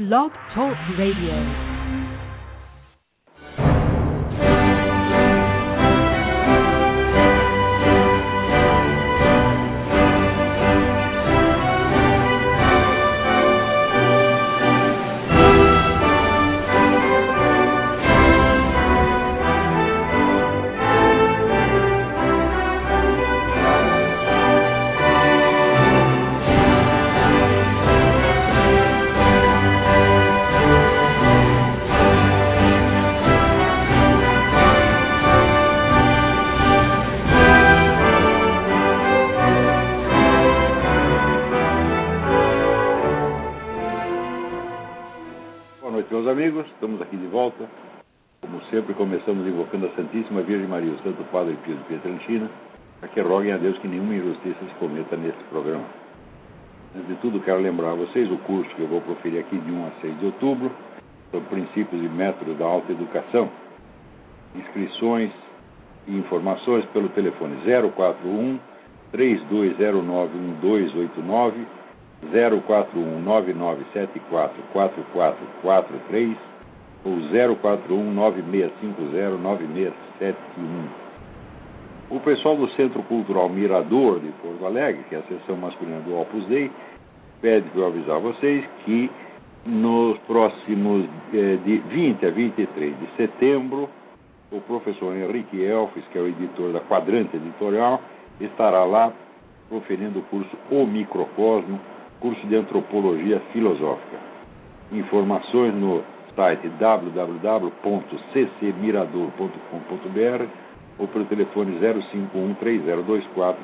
Blog Talk Radio. Virgem Maria, o Santo Padre Pio de Pietrelcina, para que roguem a Deus que nenhuma injustiça se cometa neste programa. Antes de tudo, quero lembrar a vocês o curso que eu vou proferir aqui de 1 a 6 de outubro, sobre princípios e métodos da alta educação. Inscrições e informações pelo telefone 041 3209 1289 041 9974 4443 ou 041 9650 9671. O pessoal do Centro Cultural Mirador de Porto Alegre, que é a seção masculina do Opus Dei, pede para eu avisar vocês que nos próximos eh, de 20 a 23 de setembro, o professor Henrique Elfes, que é o editor da Quadrante Editorial, estará lá proferindo o curso O Microcosmo, curso de Antropologia Filosófica. Informações no site www.ccmirador.com.br ou pelo telefone 051 3024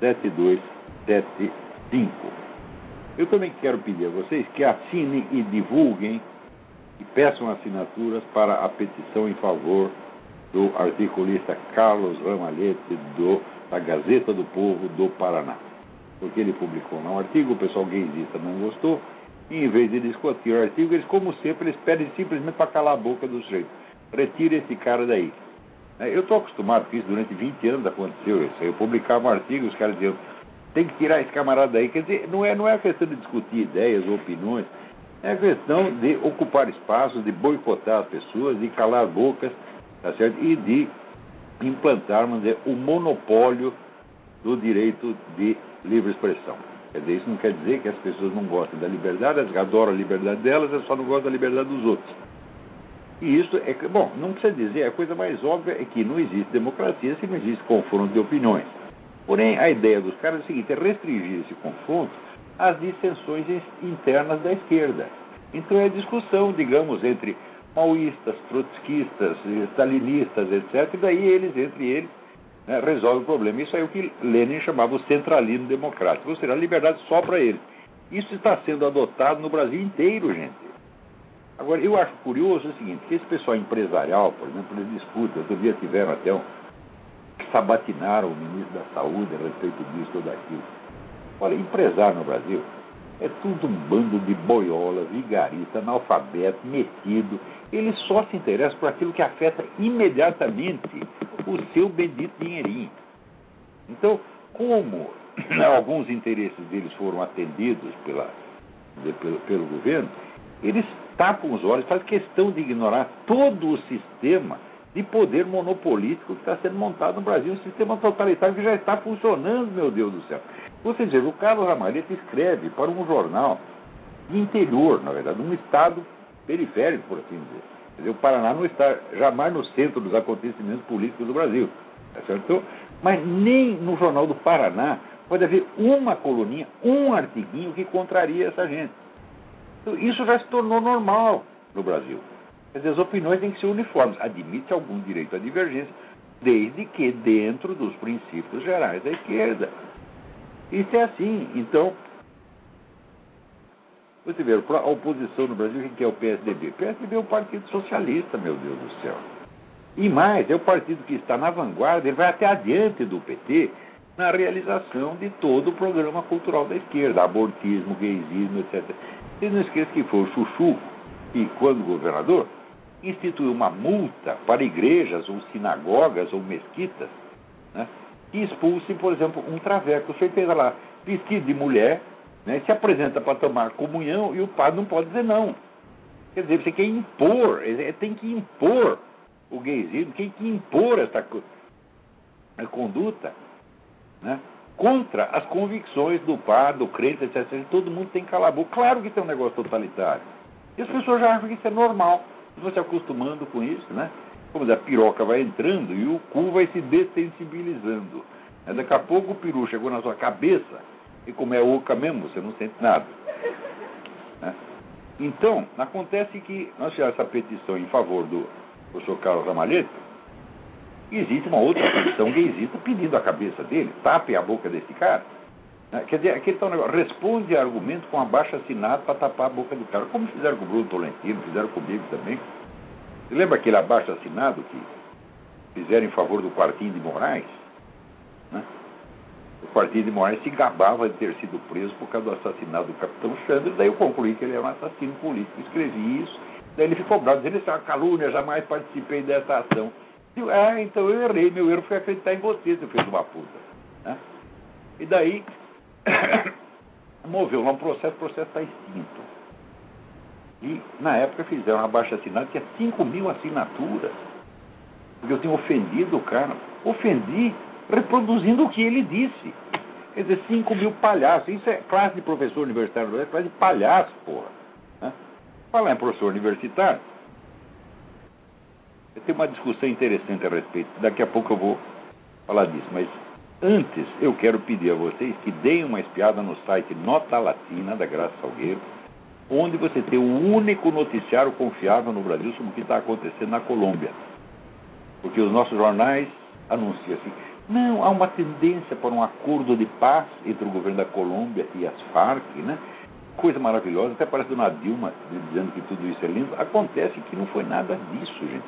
7275. Eu também quero pedir a vocês que assinem e divulguem e peçam assinaturas para a petição em favor do articulista Carlos Ramalhete do, da Gazeta do Povo do Paraná. Porque ele publicou um artigo, o pessoal gaysista não gostou, e em vez de discutir o artigo, eles, como sempre, eles pedem simplesmente para calar a boca do sujeito. Retire esse cara daí. É, Eu estou acostumado com isso, durante 20 anos aconteceu isso. Eu publicava um artigo, os caras diziam, tem que tirar esse camarada daí. Quer dizer, não é, não é questão de discutir ideias ou opiniões, é questão de ocupar espaços, de boicotar as pessoas, de calar bocas, tá certo? E de implantar, dizer, o monopólio do direito de livre expressão. Quer dizer, isso não quer dizer que as pessoas não gostem da liberdade, elas adoram a liberdade delas, elas só não gostam da liberdade dos outros. E isso é, bom, não precisa dizer, a coisa mais óbvia é que não existe democracia se não existe confronto de opiniões. Porém, a ideia dos caras é o seguinte, é restringir esse confronto às dissensões internas da esquerda. Então é discussão, digamos, entre maoístas, trotskistas, stalinistas, etc. E daí eles, entre eles, né, resolvem o problema. Isso é o que Lenin chamava o centralismo democrático, ou seja, a liberdade só para eles. Isso está sendo adotado no Brasil inteiro, gente. Agora, eu acho curioso o seguinte, que esse pessoal empresarial, por exemplo, eles discutem, outro dia tiveram até um, sabatinaram o ministro da Saúde a respeito disso ou daquilo. Olha, empresário no Brasil é tudo um bando de boiola, vigarista, analfabeto, metido. Eles só se interessam por aquilo que afeta imediatamente o seu bendito dinheirinho. Então, como alguns interesses deles foram atendidos pela, de- pelo, pelo governo, eles tapam os olhos, fazem questão de ignorar todo o sistema de poder monopolítico que está sendo montado no Brasil, um sistema totalitário que já está funcionando, meu Deus do céu. Você veja, o Carlos Ramalhete escreve para um jornal de interior, na verdade, um estado periférico, por assim dizer. Dizer, o Paraná não está jamais no centro dos acontecimentos políticos do Brasil. Tá certo? Mas nem no Jornal do Paraná pode haver uma coluninha, um artiguinho que contraria essa gente. Então, isso já se tornou normal no Brasil. Quer dizer, as opiniões têm que ser uniformes. Admite algum direito à divergência, desde que dentro dos princípios gerais da esquerda. Isso é assim. Então, você vê, a oposição no Brasil, quem que é o PSDB? O PSDB é o Partido Socialista, meu Deus do céu. E mais, é o partido que está na vanguarda, ele vai até adiante do PT na realização de todo o programa cultural da esquerda, abortismo, gaysismo, etc. Vocês não esqueçam que foi o Chuchu que, quando governador, instituiu uma multa para igrejas ou sinagogas ou mesquitas né, que expulsem, por exemplo, um traveco. Você fez lá, vestido de mulher, né, se apresenta para tomar comunhão e o padre não pode dizer não. Quer dizer, você quer impor, tem que impor o gaysismo, tem que impor essa conduta né, contra as convicções do par, do crente, etc. Todo mundo tem que calar a boca. Claro que tem um negócio totalitário. E as pessoas já acham que isso é normal. Você se acostumando com isso, né? Como dizer, a piroca vai entrando e o cu vai se dessensibilizando. Daqui a pouco o peru chegou na sua cabeça e como é oca mesmo, você não sente nada. Né? Então, acontece que nós fizemos essa petição em favor do professor Carlos Ramalhete, existe uma outra petição gaysista pedindo a cabeça dele, tape a boca desse cara. Né? Quer dizer, aquele tal negócio, responde a argumento com abaixo assinado para tapar a boca do cara, como fizeram com o Bruno Tolentino, fizeram comigo também. Você lembra aquele abaixo assinado que fizeram em favor do Quartinho de Moraes? Né? O Quartinho de Moraes se gabava de ter sido preso por causa do assassinato do capitão Chandra, daí eu concluí que ele era um assassino político. Escrevi isso, daí ele ficou bravo, dizendo isso é uma calúnia, jamais participei dessa ação. Eu, ah, então eu errei, meu erro foi acreditar em você, seu filho de uma puta. Né? E daí, moveu lá um processo, o processo está extinto. E, na época, fizeram uma baixa assinada, tinha 5 mil assinaturas. Porque eu tinha ofendido o cara. Ofendi reproduzindo o que ele disse. Quer dizer, 5 mil palhaços. Isso é classe de professor universitário, é classe de palhaço, porra. Né? Falar em professor universitário, eu tenho uma discussão interessante a respeito. Daqui a pouco eu vou falar disso. Mas antes, eu quero pedir a vocês que deem uma espiada no site Nota Latina, da Graça Salgueiro, onde você tem o único noticiário confiável no Brasil sobre o que está acontecendo na Colômbia. Porque os nossos jornais anunciam assim, não, há uma tendência para um acordo de paz entre o governo da Colômbia e as Farc, né? Coisa maravilhosa, até parece Dona Dilma dizendo que tudo isso é lindo. Acontece que não foi nada disso, gente.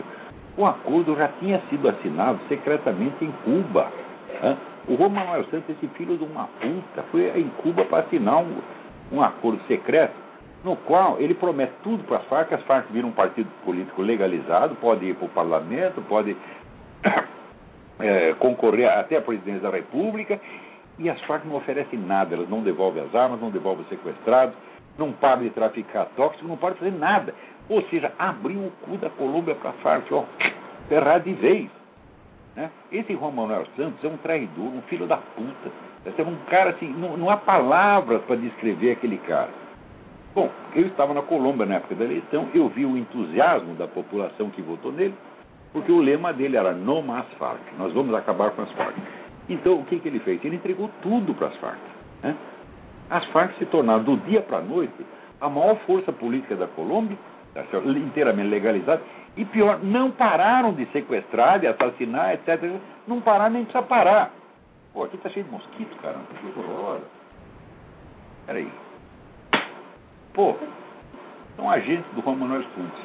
O acordo já tinha sido assinado secretamente em Cuba. Né? O Manuel Santos, esse filho de uma puta, foi em Cuba para assinar um, um acordo secreto no qual ele promete tudo para as Farc, as Farc viram um partido político legalizado, pode ir para o parlamento, pode é, concorrer até a presidência da República, e as Farc não oferecem nada, elas não devolvem as armas, não devolvem os sequestrados, não param de traficar tóxicos, não param de fazer nada. Ou seja, abriu o cu da Colômbia para a Farc, ó, ferrar de vez. Né? Esse Juan Manuel Santos é um traidor, um filho da puta. É um cara assim, não, não há palavras para descrever aquele cara. Bom, eu estava na Colômbia na época da eleição, eu vi o entusiasmo da população que votou nele, porque o lema dele era No Mais Farc, nós vamos acabar com as Farc. Então, o que, que ele fez? Ele entregou tudo para as Farc. Né? As Farc se tornaram, do dia para a noite, a maior força política da Colômbia Tá inteiramente legalizado. E pior, não pararam de sequestrar, de assassinar, etc. Não pararam nem precisa parar. Pô, aqui tá cheio de mosquito, caramba. Que horror. Peraí. Pô, são agentes do Juan Manuel Santos.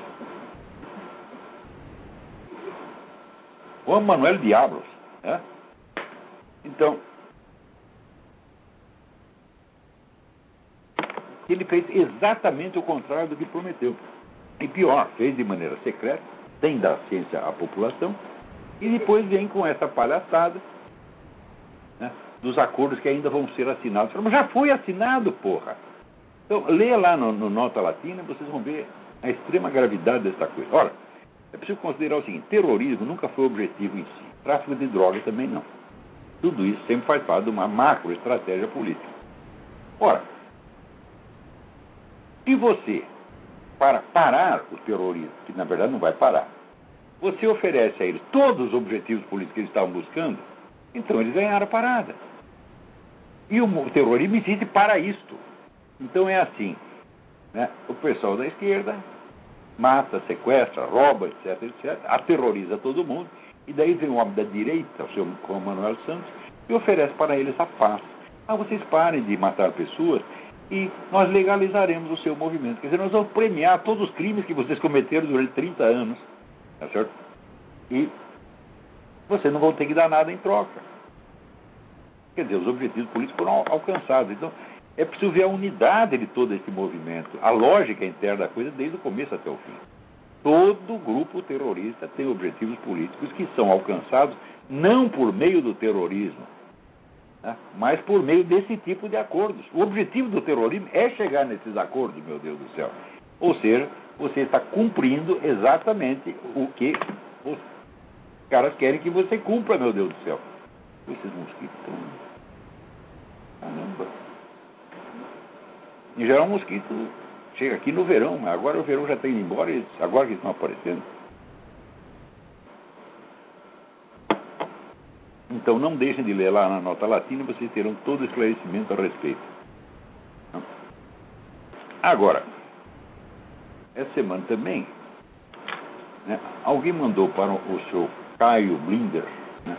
Juan Manuel Diablos. Né? Então, ele fez exatamente o contrário do que prometeu. E pior, fez de maneira secreta, sem dar ciência à população, e depois vem com essa palhaçada né, dos acordos que ainda vão ser assinados. Mas já foi assinado, porra! Então, lê lá no, no Nota Latina, vocês vão ver a extrema gravidade dessa coisa. Ora, é preciso considerar o seguinte: terrorismo nunca foi objetivo em si, tráfico de drogas também não. Tudo isso sempre faz parte de uma macro estratégia política. Ora, e você para parar o terrorismo, que na verdade não vai parar. Você oferece a eles todos os objetivos políticos que eles estavam buscando, então eles ganharam a parada. E o terrorismo existe para isto. Então é assim: né? o pessoal da esquerda mata, sequestra, rouba, etc, etc, aterroriza todo mundo, e daí vem o homem da direita, o seu Manuel Santos, e oferece para eles a paz. Ah, vocês parem de matar pessoas e nós legalizaremos o seu movimento. Quer dizer, nós vamos premiar todos os crimes que vocês cometeram durante 30 anos. Tá certo? E vocês não vão ter que dar nada em troca. Quer dizer, os objetivos políticos foram alcançados. Então, é preciso ver a unidade de todo esse movimento, a lógica interna da coisa desde o começo até o fim. Todo grupo terrorista tem objetivos políticos que são alcançados não por meio do terrorismo, né? mas por meio desse tipo de acordos. O objetivo do terrorismo é chegar nesses acordos, meu Deus do céu. Ou seja, você está cumprindo exatamente o que os caras querem que você cumpra, meu Deus do céu. Esses mosquitos estão. Caramba. Em geral, o mosquito chega aqui no verão, mas agora o verão já está indo embora, e agora que estão aparecendo. Então não deixem de ler lá na nota latina, vocês terão todo esclarecimento a respeito. Agora, essa semana também, né, alguém mandou para o seu Caio Blinder né,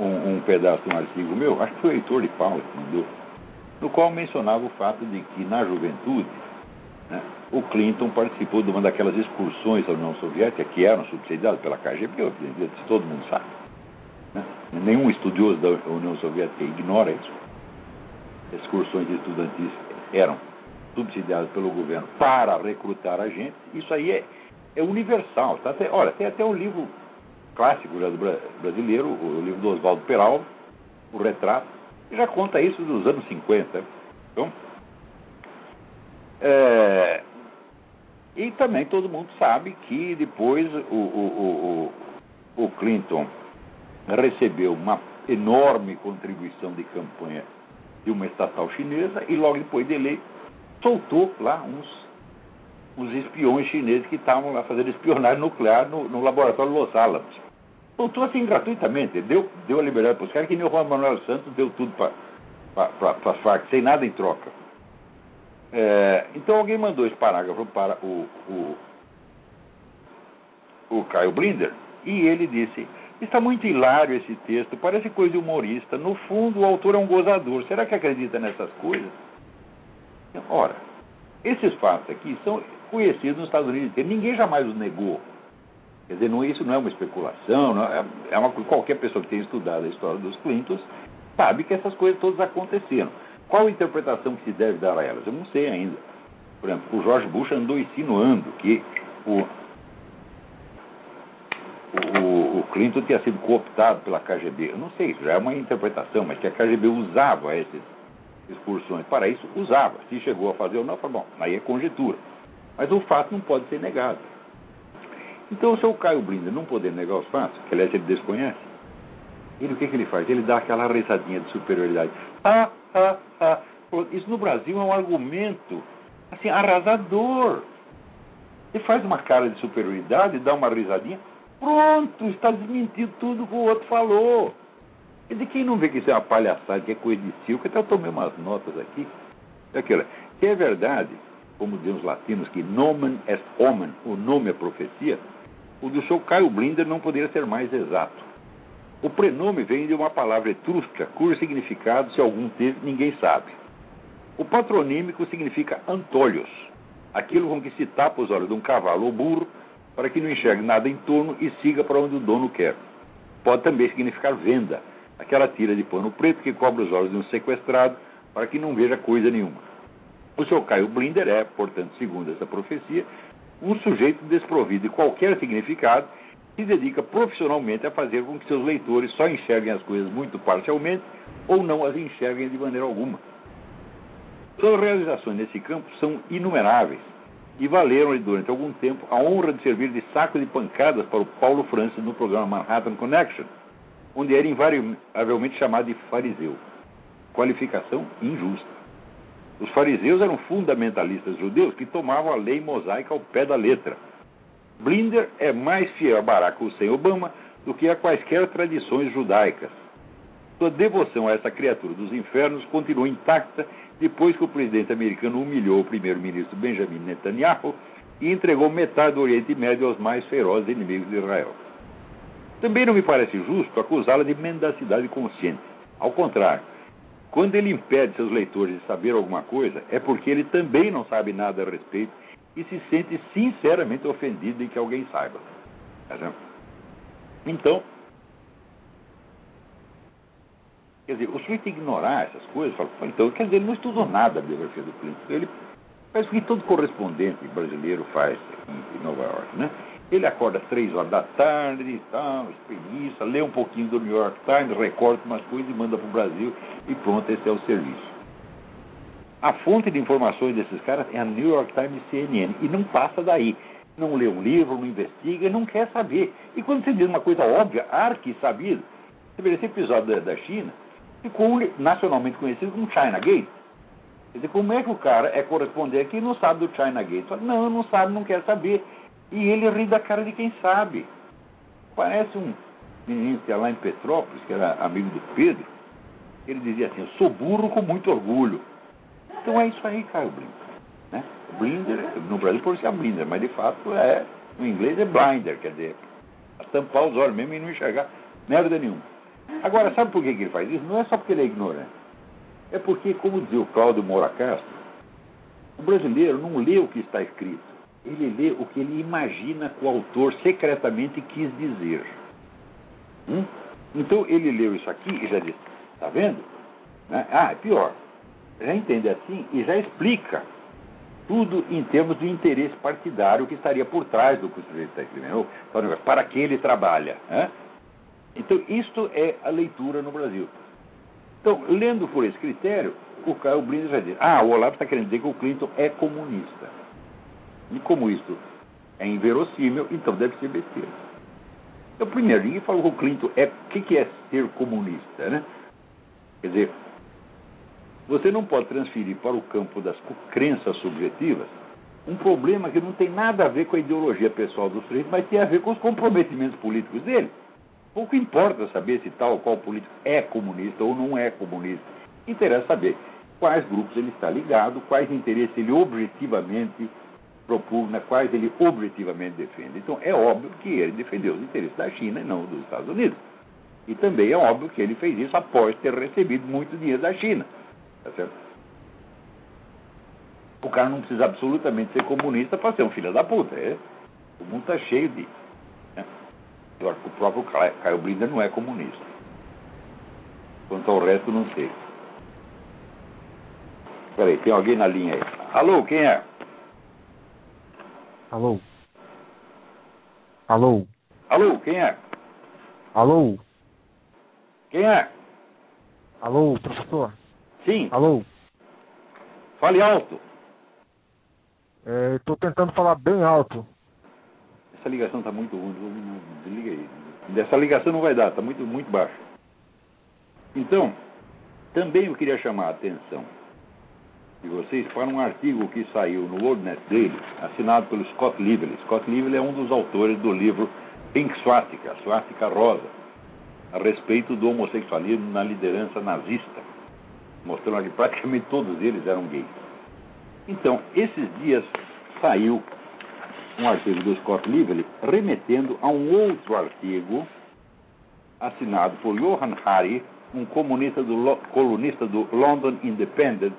um, um, pedaço de um artigo meu, acho que foi o Heitor de Paula que mandou, no qual mencionava o fato de que na juventude né, o Clinton participou de uma daquelas excursões à União Soviética que eram subsidiadas pela KGB, todo mundo sabe. Né? Nenhum estudioso da União Soviética ignora isso. Excursões estudantis eram subsidiadas pelo governo para recrutar a gente. Isso aí é, é universal. Tá? Até, olha, tem até um livro clássico brasileiro, o livro do Oswaldo Peralta, O Retrato, já conta isso dos anos 50. Então, é, e também todo mundo sabe que depois o, o, o, o Clinton recebeu uma enorme contribuição de campanha de uma estatal chinesa e logo depois dele soltou lá uns, uns espiões chineses que estavam lá fazendo espionagem nuclear no, no laboratório Los Alamos. Soltou assim gratuitamente, deu, deu a liberdade para os caras, que nem o Juan Manuel Santos deu tudo para as Farc, sem nada em troca. É, então alguém mandou esse parágrafo para o, o, o Caio Blinder e ele disse Está muito hilário esse texto, parece coisa de humorista. No fundo, o autor é um gozador. Será que acredita nessas coisas? Ora, esses fatos aqui são conhecidos nos Estados Unidos. Ninguém jamais os negou. Quer dizer, não, isso não é uma especulação, é, é uma, qualquer pessoa que tenha estudado a história dos Clintons sabe que essas coisas todas aconteceram. Qual a interpretação que se deve dar a elas? Eu não sei ainda. Por exemplo, o George Bush andou insinuando que o, o, o Clinton tinha sido cooptado pela KGB. Eu não sei, isso já é uma interpretação, mas que a KGB usava essas excursões para isso, usava. Se chegou a fazer ou não, bom, aí é conjectura. Mas o fato não pode ser negado. Então, o seu Caio Blinder não poder negar os fatos, que aliás ele desconhece, ele o que, que ele faz? Ele dá aquela risadinha de superioridade. Ah, ah, ah. Isso no Brasil é um argumento assim, arrasador. Ele faz uma cara de superioridade, dá uma risadinha, Pronto, está desmentindo tudo que o outro falou. E de quem não vê que isso é uma palhaçada, que é coisa de circo, até eu tomei umas notas aqui. É aquela, que é verdade, como dizem os latinos, que nomen est omen, o nome é profecia, o do seu Caio Blinder não poderia ser mais exato. O prenome vem de uma palavra etrusca, cujo significado, se algum teve, ninguém sabe. O patronímico significa antolhos, aquilo com que se tapa os olhos de um cavalo ou burro para que não enxergue nada em torno e siga para onde o dono quer. Pode também significar venda, aquela tira de pano preto que cobre os olhos de um sequestrado para que não veja coisa nenhuma. O seu Caio Blinder é, portanto, segundo essa profecia, um sujeito desprovido de qualquer significado se dedica profissionalmente a fazer com que seus leitores só enxerguem as coisas muito parcialmente ou não as enxerguem de maneira alguma. Suas realizações nesse campo são inumeráveis e valeram-lhe durante algum tempo a honra de servir de saco de pancadas para o Paulo Francis no programa Manhattan Connection, onde era invariavelmente chamado de fariseu. Qualificação injusta. Fariseus eram fundamentalistas judeus que tomavam a lei mosaica ao pé da letra. Blinder é mais fiel a Barack Hussein Obama do que a quaisquer tradições judaicas. Sua devoção a essa criatura dos infernos continua intacta depois que o presidente americano humilhou o primeiro-ministro Benjamin Netanyahu e entregou metade do Oriente Médio aos mais ferozes inimigos de Israel. Também não me parece justo acusá-la de mendacidade consciente. Ao contrário, quando ele impede seus leitores de saber alguma coisa, é porque ele também não sabe nada a respeito e se sente sinceramente ofendido em que alguém saiba. Então, Quer dizer, o sujeito ignorar essas coisas, fala, então, quer dizer, ele não estudou nada a biografia do Clinton. Ele faz o que todo correspondente brasileiro faz em Nova York, né? Ele acorda às três horas da tarde e tal, espreguiça, lê um pouquinho do New York Times, recorta umas coisas e manda para o Brasil e pronto, esse é o serviço. A fonte de informações desses caras é a New York Times e CNN. E não passa daí. Não lê um livro, não investiga, não quer saber. E quando você diz uma coisa óbvia, arque sabido, você vê esse episódio da, da China, ficou nacionalmente conhecido como China Gate. Quer dizer, como é que o cara é correspondente e não sabe do China Gate? Fala, não, não sabe, não quer saber. E ele ri da cara de quem sabe. Parece um menino que ia lá em Petrópolis, que era amigo do Pedro. Ele dizia assim, eu sou burro com muito orgulho. Então é isso aí, Caio Blinder. Né? Blinder, no Brasil por ser Blinder, mas de fato é, no inglês é blinder, quer dizer, tampar os olhos mesmo e não enxergar merda nenhuma. Agora, sabe por que, que ele faz isso? Não é só porque ele é ignorante. É porque, como dizia o Cláudio Moura Castro, o brasileiro não lê o que está escrito. Ele lê o que ele imagina que o autor secretamente quis dizer. Hum? Então ele leu isso aqui e já disse, está vendo? Né? Ah, é pior já entende assim e já explica tudo em termos de interesse partidário que estaria por trás do que o escrevendo, para que ele trabalha. Né? Então, isto é a leitura no Brasil. Então, lendo por esse critério, o Caio Brindes já diz: ah, o Olavo está querendo dizer que o Clinton é comunista. E como isso é inverossímil, então deve ser besteira. Então, primeiro, ninguém falou que o Clinton é. O que, que é ser comunista, né? Quer dizer, você não pode transferir para o campo das crenças subjetivas um problema que não tem nada a ver com a ideologia pessoal do sujeito, mas tem a ver com os comprometimentos políticos dele. Pouco importa saber se tal ou qual político é comunista ou não é comunista. Interessa saber quais grupos ele está ligado, quais interesses ele objetivamente propugna, quais ele objetivamente defende. Então é óbvio que ele defendeu os interesses da China e não dos Estados Unidos. E também é óbvio que ele fez isso após ter recebido muito dinheiro da China. Tá certo? O cara não precisa absolutamente ser comunista para ser um filho da puta. É? O mundo está cheio disso. Né? Agora, o próprio Caio Blinda não é comunista. Quanto ao resto, não sei. Peraí, tem alguém na linha aí. Alô, quem é? Alô? Alô? Alô, quem é? Alô? Quem é? Alô, professor? Sim. Alô? Fale alto. Estou é, tentando falar bem alto. Essa ligação está muito ruim. Desliga aí. Dessa ligação não vai dar, está muito, muito baixo. Então, também eu queria chamar a atenção de vocês para um artigo que saiu no WorldNet Daily, assinado pelo Scott Lively. Scott Lively é um dos autores do livro Pink Swastika, Swastika Rosa, a respeito do homossexualismo na liderança nazista mostrando que praticamente todos eles eram gays. Então, esses dias saiu um artigo do Scott Lively remetendo a um outro artigo assinado por Johan Hari, um comunista do, colunista do London Independent,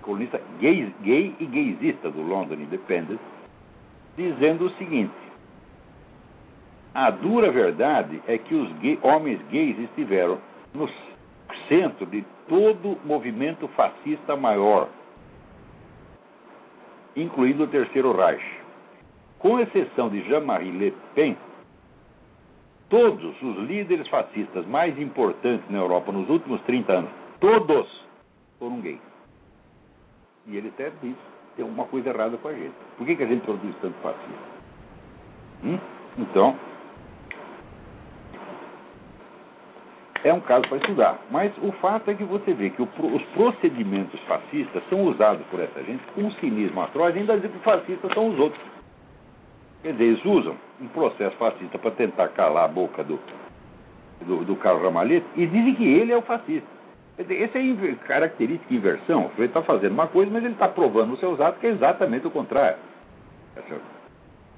colunista gay, gay e gaysista do London Independent, dizendo o seguinte: a dura verdade é que os gay, homens gays estiveram no centro de todo movimento fascista maior, incluindo o Terceiro Reich. Com exceção de Jean-Marie Le Pen, todos os líderes fascistas mais importantes na Europa nos últimos 30 anos, todos foram gays. E ele até diz: tem alguma coisa errada com a gente. Por que, que a gente produz tanto fascista? Hum? Então, é um caso para estudar. Mas o fato é que você vê que o, os procedimentos fascistas são usados por essa gente com um cinismo atroz, ainda dizer que fascistas são os outros. Quer dizer, eles usam um processo fascista para tentar calar a boca do, do, do Carlos Ramalhete e dizem que ele é o fascista. Essa é a característica inversão. Ele está fazendo uma coisa, mas ele está provando nos seus atos que é exatamente o contrário.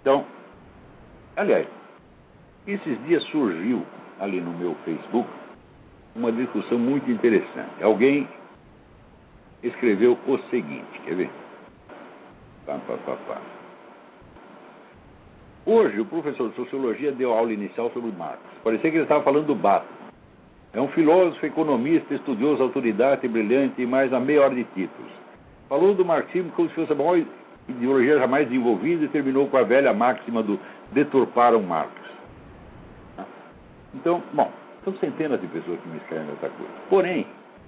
Então, aliás, esses dias surgiu ali no meu Facebook uma discussão muito interessante. Alguém escreveu o seguinte, quer ver? Pá, pá, pá, pá. Hoje, o professor de sociologia deu aula inicial sobre Marx. Parecia que ele estava falando do Batman. É um filósofo, economista, estudioso, autoridade, brilhante e mais a meia hora de títulos. Falou do marxismo como se fosse a maior ideologia jamais desenvolvida e terminou com a velha máxima do deturparam Marx. Então, bom, são centenas de pessoas que me escrevem essa coisa. Porém,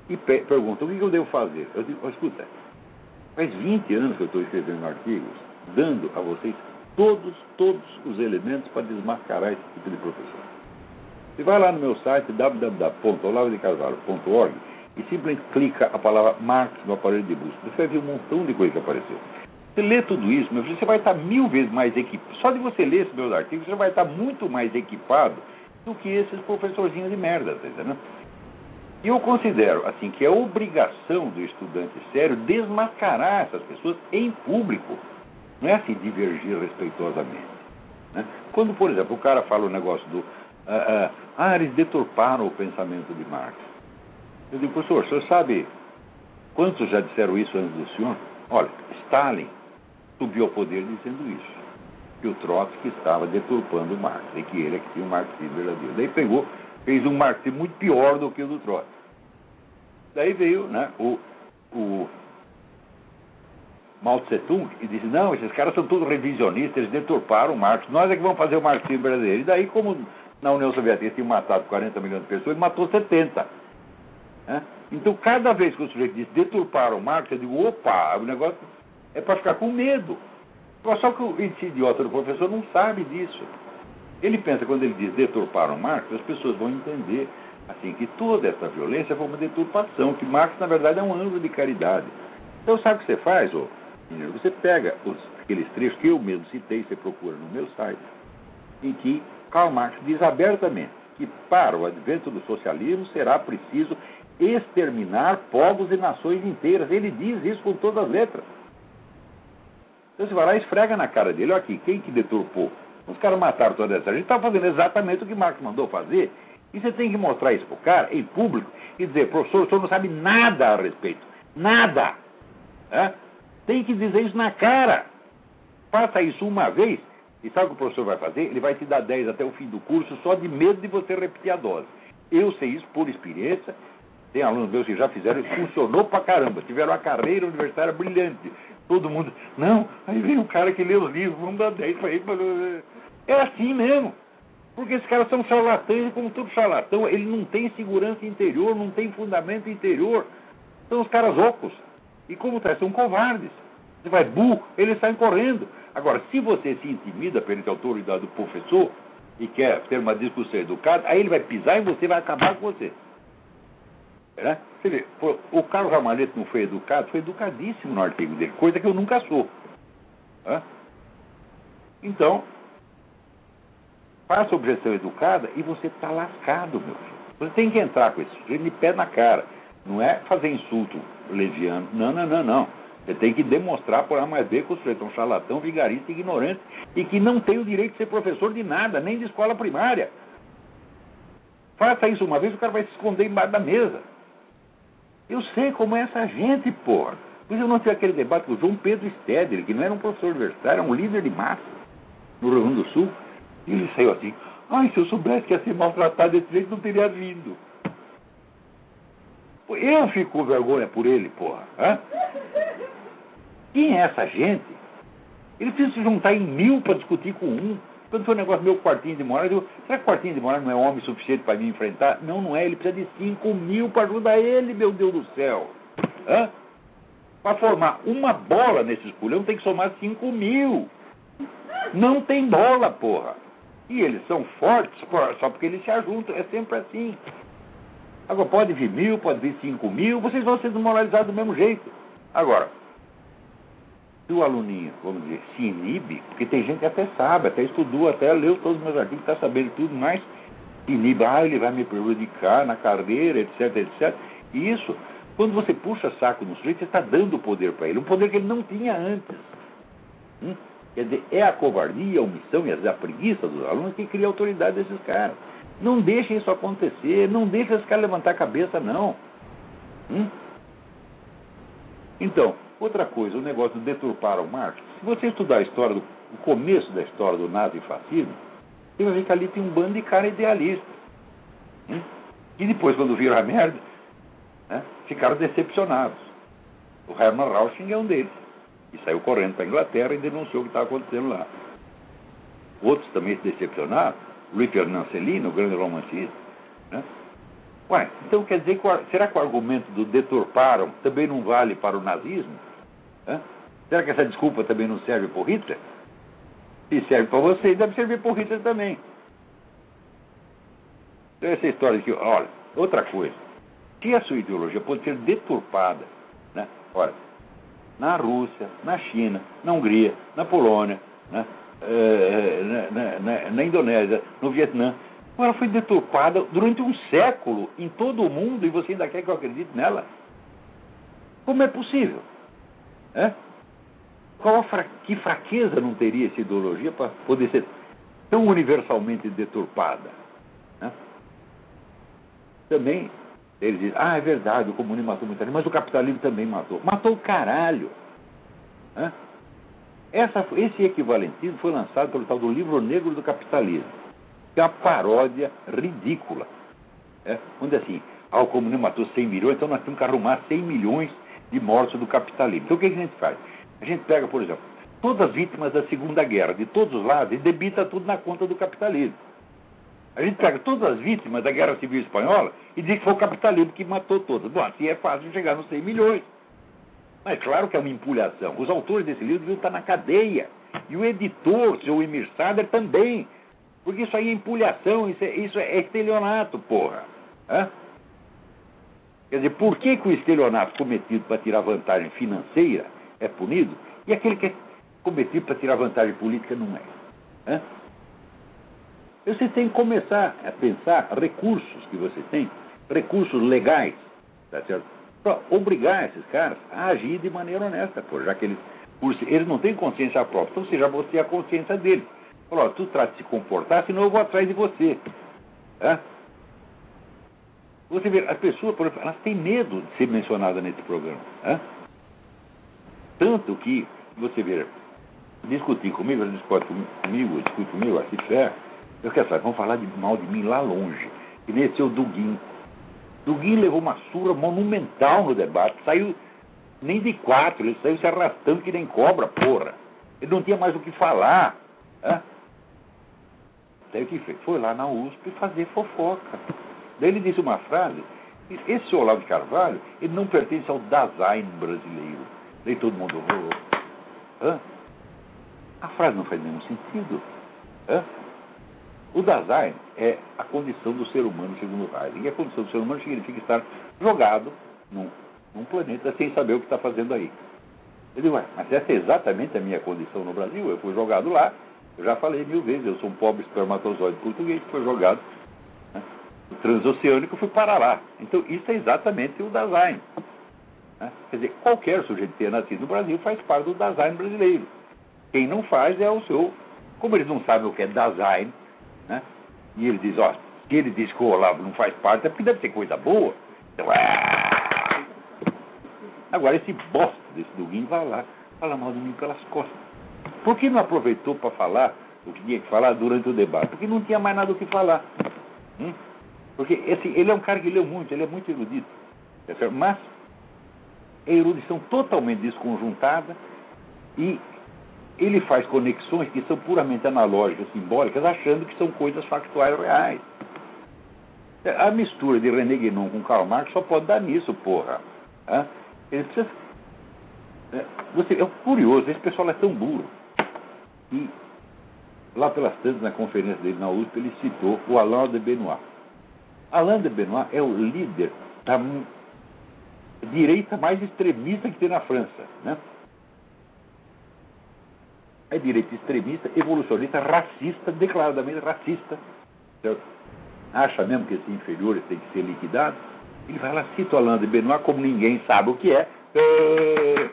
e pe perguntam o que eu devo fazer. Eu digo, escuta, faz 20 anos que eu estou escrevendo artigos, dando a vocês todos, todos os elementos para desmascarar esse tipo de professor. Você vai lá no meu site www.olavedecarvalho.org e simplesmente clica a palavra Marx no aparelho de busca. Você vai ver um montão de coisa que apareceu. Você lê tudo isso, meu filho, você vai estar mil vezes mais equipado. Só de você ler esses meus artigos, você vai estar muito mais equipado do que esses professorzinhos de merda, tá entendendo? E eu considero, assim, que é obrigação do estudante sério desmascarar essas pessoas em público. Não é assim divergir respeitosamente. Né? Quando, por exemplo, o cara fala o negócio do. Uh, uh, ah, eles deturparam o pensamento de Marx. Eu digo, professor, o senhor sabe quantos já disseram isso antes do senhor? Olha, Stalin subiu ao poder dizendo isso. Que o Trotsky estava deturpando Marx e que ele é que tinha o marxismo verdadeiro. Daí pegou, fez um marxismo muito pior do que o do Trotsky. Daí veio né, o, o Mao Tse Tung e disse, não, esses caras são todos revisionistas, eles deturparam Marx, nós é que vamos fazer o marxismo brasileiro. E daí, como na União Soviética tinham matado 40 milhões de pessoas, ele matou 70. Né? Então, cada vez que o sujeito diz deturparam o Marx, eu digo, opa, o negócio é para ficar com medo. Só que esse idiota do professor não sabe disso. Ele pensa, quando ele diz deturparam Marx, as pessoas vão entender assim que toda essa violência foi uma deturpação, que Marx, na verdade, é um anjo de caridade. Então, sabe o que você faz, ô? Você pega os, aqueles trechos que eu mesmo citei, você procura no meu site, em que Karl Marx diz abertamente que para o advento do socialismo será preciso exterminar povos e nações inteiras. Ele diz isso com todas as letras. Então você vai lá e esfrega na cara dele, olha aqui, quem que deturpou? Os caras mataram toda essa gente, estava fazendo exatamente o que Marx mandou fazer. E você tem que mostrar isso para o cara, em público, e dizer, professor, o senhor não sabe nada a respeito. Nada. É? Tem que dizer isso na cara. Faça isso uma vez, e sabe o que o professor vai fazer? Ele vai te dar 10 até o fim do curso só de medo de você repetir a dose. Eu sei isso por experiência. Tem alunos meus que já fizeram, e funcionou pra caramba. Tiveram uma carreira universitária brilhante. Todo mundo, não, aí vem um cara que lê os livros, vamos dar 10 para ele. É assim mesmo. Porque esses caras são charlatães, e como todo charlatão, ele não tem segurança interior, não tem fundamento interior. São os caras ocos. E como tá, são covardes. Você vai burro, eles saem correndo. Agora, se você se intimida perante a autoridade do professor e quer ter uma discussão educada, aí ele vai pisar em você e vai acabar com você. Né? Você vê, o Carlos Ramalhete não foi educado, foi educadíssimo no artigo dele, coisa que eu nunca sou. Né? Então, faça objeção educada e você está lascado, meu filho. Você tem que entrar com esse sujeito de pé na cara. Não é fazer insulto leviano. Não, não, não, não. Você tem que demonstrar por A mais B que o sujeito é um charlatão, vigarista, ignorante e que não tem o direito de ser professor de nada, nem de escola primária. Faça isso uma vez, o cara vai se esconder embaixo da mesa. Eu sei como é essa gente, porra. Por isso eu não tive aquele debate com o João Pedro Stedler, que não era um professor universitário, era um líder de massa no Rio Grande do Sul. E ele saiu assim, ai, se eu soubesse que ia ser maltratado desse jeito, não teria vindo. Eu fico com vergonha por ele, porra. Hã? Quem é essa gente? Ele precisa se juntar em mil para discutir com um. Quando foi um negócio meu quartinho de morar, eu será que quartinho de morar não é homem suficiente para me enfrentar? Não, não é. Ele precisa de cinco mil para ajudar ele, meu Deus do céu. Hã? Para formar uma bola nesse esculhão tem que somar cinco mil. Não tem bola, porra. E eles são fortes só porque eles se ajuntam. É sempre assim. Agora, pode vir mil, pode vir cinco mil, vocês vão ser desmoralizados do mesmo jeito. Agora, se o aluninho, vamos dizer, se inibe, porque tem gente que até sabe, até estudou, até leu todos os meus artigos, está sabendo tudo, mas inibe, ah, ele vai me prejudicar na carreira, etc, etc. E isso, quando você puxa saco no sujeito, você está dando poder para ele, um poder que ele não tinha antes. Hum? Quer dizer, é a covardia, a omissão e a preguiça dos alunos que cria a autoridade desses caras. Não deixem isso acontecer, não deixem esses caras levantar a cabeça, não. Hum? Então, outra coisa, o negócio de deturpar o Marx. Se você estudar a história, do, o começo da história do nazifascismo, você vai ver que ali tem um bando de cara idealista. Hum? E depois, quando viram a merda, né, ficaram decepcionados. O Hermann Rausching é um deles. E saiu correndo para a Inglaterra e denunciou o que estava acontecendo lá. Outros também se decepcionaram. Luiz Fernando Celino, o grande romancista, né? Ué, então quer dizer que será que o argumento do deturparam também não vale para o nazismo? Hã? Será que essa desculpa também não serve para o Hitler? Se serve para vocês, deve servir para o Hitler também. Então essa história aqui, olha, outra coisa. Se a sua ideologia pode ser deturpada, né? Olha, na Rússia, na China, na Hungria, na Polônia, né? Eh, na, na, na, Indonésia, no Vietnã. Ela foi deturpada durante um século em todo o mundo e você ainda quer que eu acredite nela? Como é possível? É? Qual fra... Que fraqueza não teria essa ideologia para poder ser tão universalmente deturpada? Também eles dizem, ah, é verdade, o comunismo matou muita gente, mas o capitalismo também matou. Matou o caralho. Essa, esse equivalentismo foi lançado pelo tal do Livro Negro do Capitalismo, que é uma paródia ridícula. É, onde assim, ah, o comunismo matou 100 milhões, então nós temos que arrumar 100 milhões de mortos do capitalismo. Então o que a gente faz? A gente pega, por exemplo, todas as vítimas da Segunda Guerra, de todos os lados, e debita tudo na conta do capitalismo. A gente pega todas as vítimas da Guerra Civil Espanhola e diz que foi o capitalismo que matou todas. Bom, assim é fácil chegar nos 100 milhões. Mas claro que é uma empulhação. Os autores desse livro deviam estar na cadeia. E o editor, seu Emir Sader, também. Porque isso aí é empulhação, isso é, isso é estelionato, porra. Hã? Quer dizer, por que, que o estelionato cometido para tirar vantagem financeira é punido e aquele que é cometido para tirar vantagem política não é? Hã? Você tem que começar a pensar recursos que você tem, recursos legais, tá certo? para obrigar esses caras a agir de maneira honesta, pô, já que eles, eles não têm consciência própria, então seja você a consciência deles. Falou, tu trata de se comportar, senão eu vou atrás de você. É? Você vê, as pessoas, por exemplo, elas têm medo de ser mencionadas nesse programa. É? Tanto que, você vê, discutir comigo, eles discutem comigo, discutem comigo, assim, fé, eu quero saber, vão falar de mal de mim lá longe. E nesse é o Duguin. Duguin levou uma surra monumental no debate, saiu nem de quatro, ele saiu se arrastando que nem cobra, porra. Ele não tinha mais o que falar. Né? Daí o que? Foi lá na USP fazer fofoca. Daí ele disse uma frase, esse Olavo de Carvalho, ele não pertence ao Dasein brasileiro. Daí todo mundo Hã? A frase não faz nenhum sentido. Hã? O Dasein é a condição do ser humano, segundo Heidegger. E a condição do ser humano significa estar jogado num, num planeta sem saber o que está fazendo aí. Eu digo, mas essa é exatamente a minha condição no Brasil. Eu fui jogado lá, eu já falei mil vezes, eu sou um pobre espermatozoide português que foi jogado né, no transoceânico e fui parar lá. Então, isso é exatamente o Dasein. Né? Quer dizer, qualquer sujeito que tenha nascido no Brasil faz parte do Dasein brasileiro. Quem não faz é o seu. Como eles não sabem o que é Dasein, né? E ele diz, ó, se ele diz que o Olavo não faz parte, é porque deve ser coisa boa. Então, ah! Agora, esse bosta desse Duguinho vai lá, fala mal de mim pelas costas. Por que não aproveitou para falar o que tinha que falar durante o debate? Porque não tinha mais nada o que falar. Hum? Porque ele é um cara que leu muito, ele é muito erudito. Mas é erudição totalmente desconjuntada e ele faz conexões que são puramente analógicas, simbólicas, achando que são coisas factuais reais. A mistura de René Guénon com Karl Marx só pode dar nisso, porra. Ele precisa... É, você, é curioso, esse pessoal é tão burro. E lá pelas tantas, na conferência dele na USP, ele citou o Alain de Benoit. Alain de Benoit é o líder da direita mais extremista que tem na França. Né? é direita extremista, evolucionista, racista, declaradamente racista. Acha mesmo que esses inferiores têm que ser liquidados. Ele vai lá, cita o Alain de Benoit como ninguém sabe o que é. é...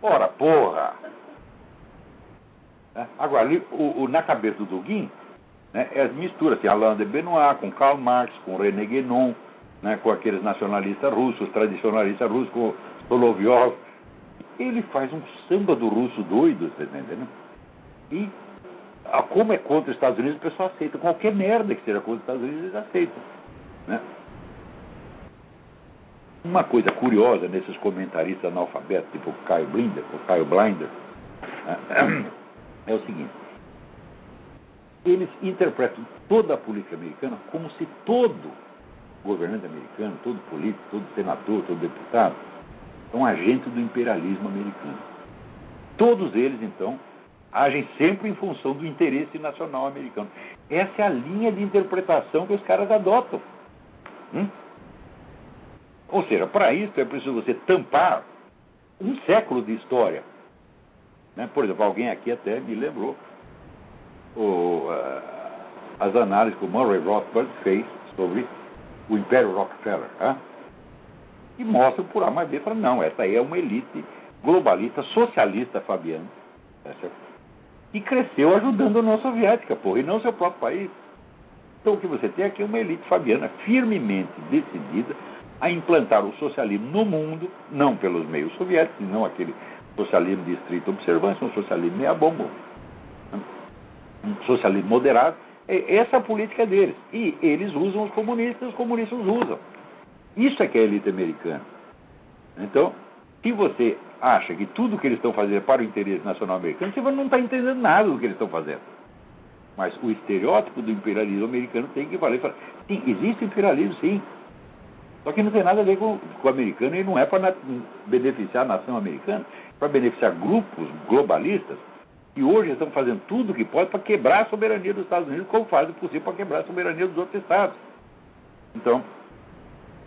Ora, porra! É? Agora, o, o, na cabeça do Duguin, né, é as misturas, assim, Alain de Benoit com Karl Marx, com René Guénon, né, com aqueles nacionalistas russos, tradicionalistas russos, com Solovyov, ele faz um samba do russo doido, você tá entendendo? E como é contra os Estados Unidos, o pessoal aceita. Qualquer merda que seja contra os Estados Unidos, eles aceitam. Né? Uma coisa curiosa nesses comentaristas analfabetos, tipo Caio Blinder, Caio Blinder, né? é o seguinte. Eles interpretam toda a política americana como se todo governante americano, todo político, todo senador, todo deputado, são agentes do imperialismo americano. Todos eles, então, agem sempre em função do interesse nacional americano. Essa é a linha de interpretação que os caras adotam. Hum? Ou seja, para isso é preciso você tampar um século de história. Né? Por exemplo, alguém aqui até me lembrou o, uh, as análises que o Murray Rothbard fez sobre o Império Rockefeller. Né? E mostra por A mais B, fala, não, essa aí é uma elite globalista, socialista fabiana, tá e cresceu ajudando a União Soviética, porra, e não seu próprio país. Então o que você tem aqui é uma elite fabiana firmemente decidida a implantar o socialismo no mundo, não pelos meios soviéticos, não aquele socialismo de estrita observância, um socialismo meia-bomba, um socialismo moderado. Essa é a política deles. E eles usam os comunistas, os comunistas usam. Isso é que é a elite americana. Então, se você acha que tudo que eles estão fazendo é para o interesse nacional americano, você não está entendendo nada do que eles estão fazendo. Mas o estereótipo do imperialismo americano tem que valer. Sim, existe imperialismo, sim. Só que não tem nada a ver com, com o americano e não é para beneficiar a nação americana, é para beneficiar grupos globalistas que hoje estão fazendo tudo o que pode para quebrar a soberania dos Estados Unidos, como fazem o possível para quebrar a soberania dos outros estados. Então,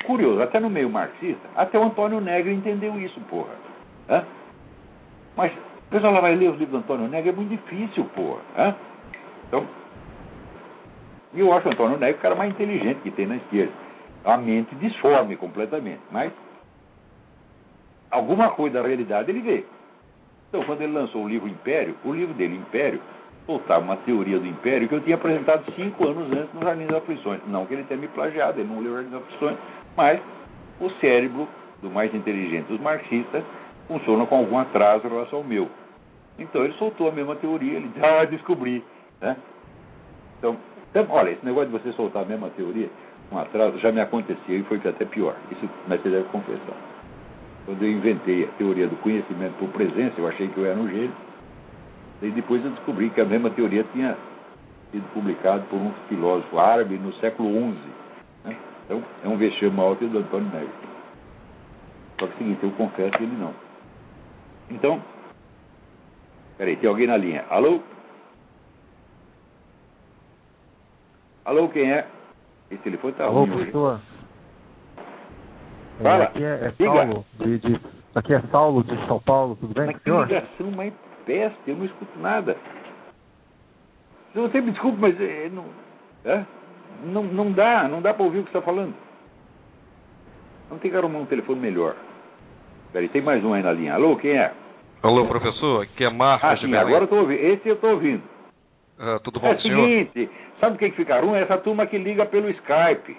curioso, até no meio marxista, até o Antônio Negri entendeu isso, porra. Hã? Mas o pessoal lá vai ler os livros do Antônio Negri, é muito difícil, porra. Hã? Então, eu acho o Antônio Negri o cara mais inteligente que tem na esquerda a mente disforme completamente, mas alguma coisa da realidade ele vê. Então, quando ele lançou o livro Império, o livro dele, Império, soltava uma teoria do Império que eu tinha apresentado cinco anos antes no Jardim das Aflições. Não que ele tenha me plagiado, ele não leu o Jardim das Aflições, mas o cérebro do mais inteligente dos marxistas funciona com algum atraso em relação ao meu. Então ele soltou a mesma teoria, ele disse, ah, descobri. Né? Então, então, olha, esse negócio de você soltar a mesma teoria, um atraso já me acontecia e foi até pior. Isso, mas você deve confessar. Quando eu inventei a teoria do conhecimento por presença, eu achei que eu era um gênio. E depois eu descobri que a mesma teoria tinha sido publicada por um filósofo árabe no século XI. Né? Então, é um vexame maior que o do Antônio Negri. Só que é o seguinte, eu confesso que ele não. Então, peraí, tem alguém na linha. Alô? Alô, quem é? Esse telefone tá Alô, ruim professor. Fala. É, aqui é, é Saulo, de, de, aqui é Saulo de São Paulo, tudo bem Mas que senhor? ligação mais peste, eu não escuto nada. Se Você me desculpe, mas é, não, é? não, não dá, não dá para ouvir o que você está falando. Não tem que arrumar um telefone melhor. Peraí, tem mais um aí na linha. Alô, quem é? Alô, professor, aqui é Marcos Ah, de sim, Belém. agora eu estou ouvindo. Esse eu estou ouvindo. Ah, tudo bom, É o senhor? seguinte, sabe o que, fica ruim? Essa turma que liga pelo Skype.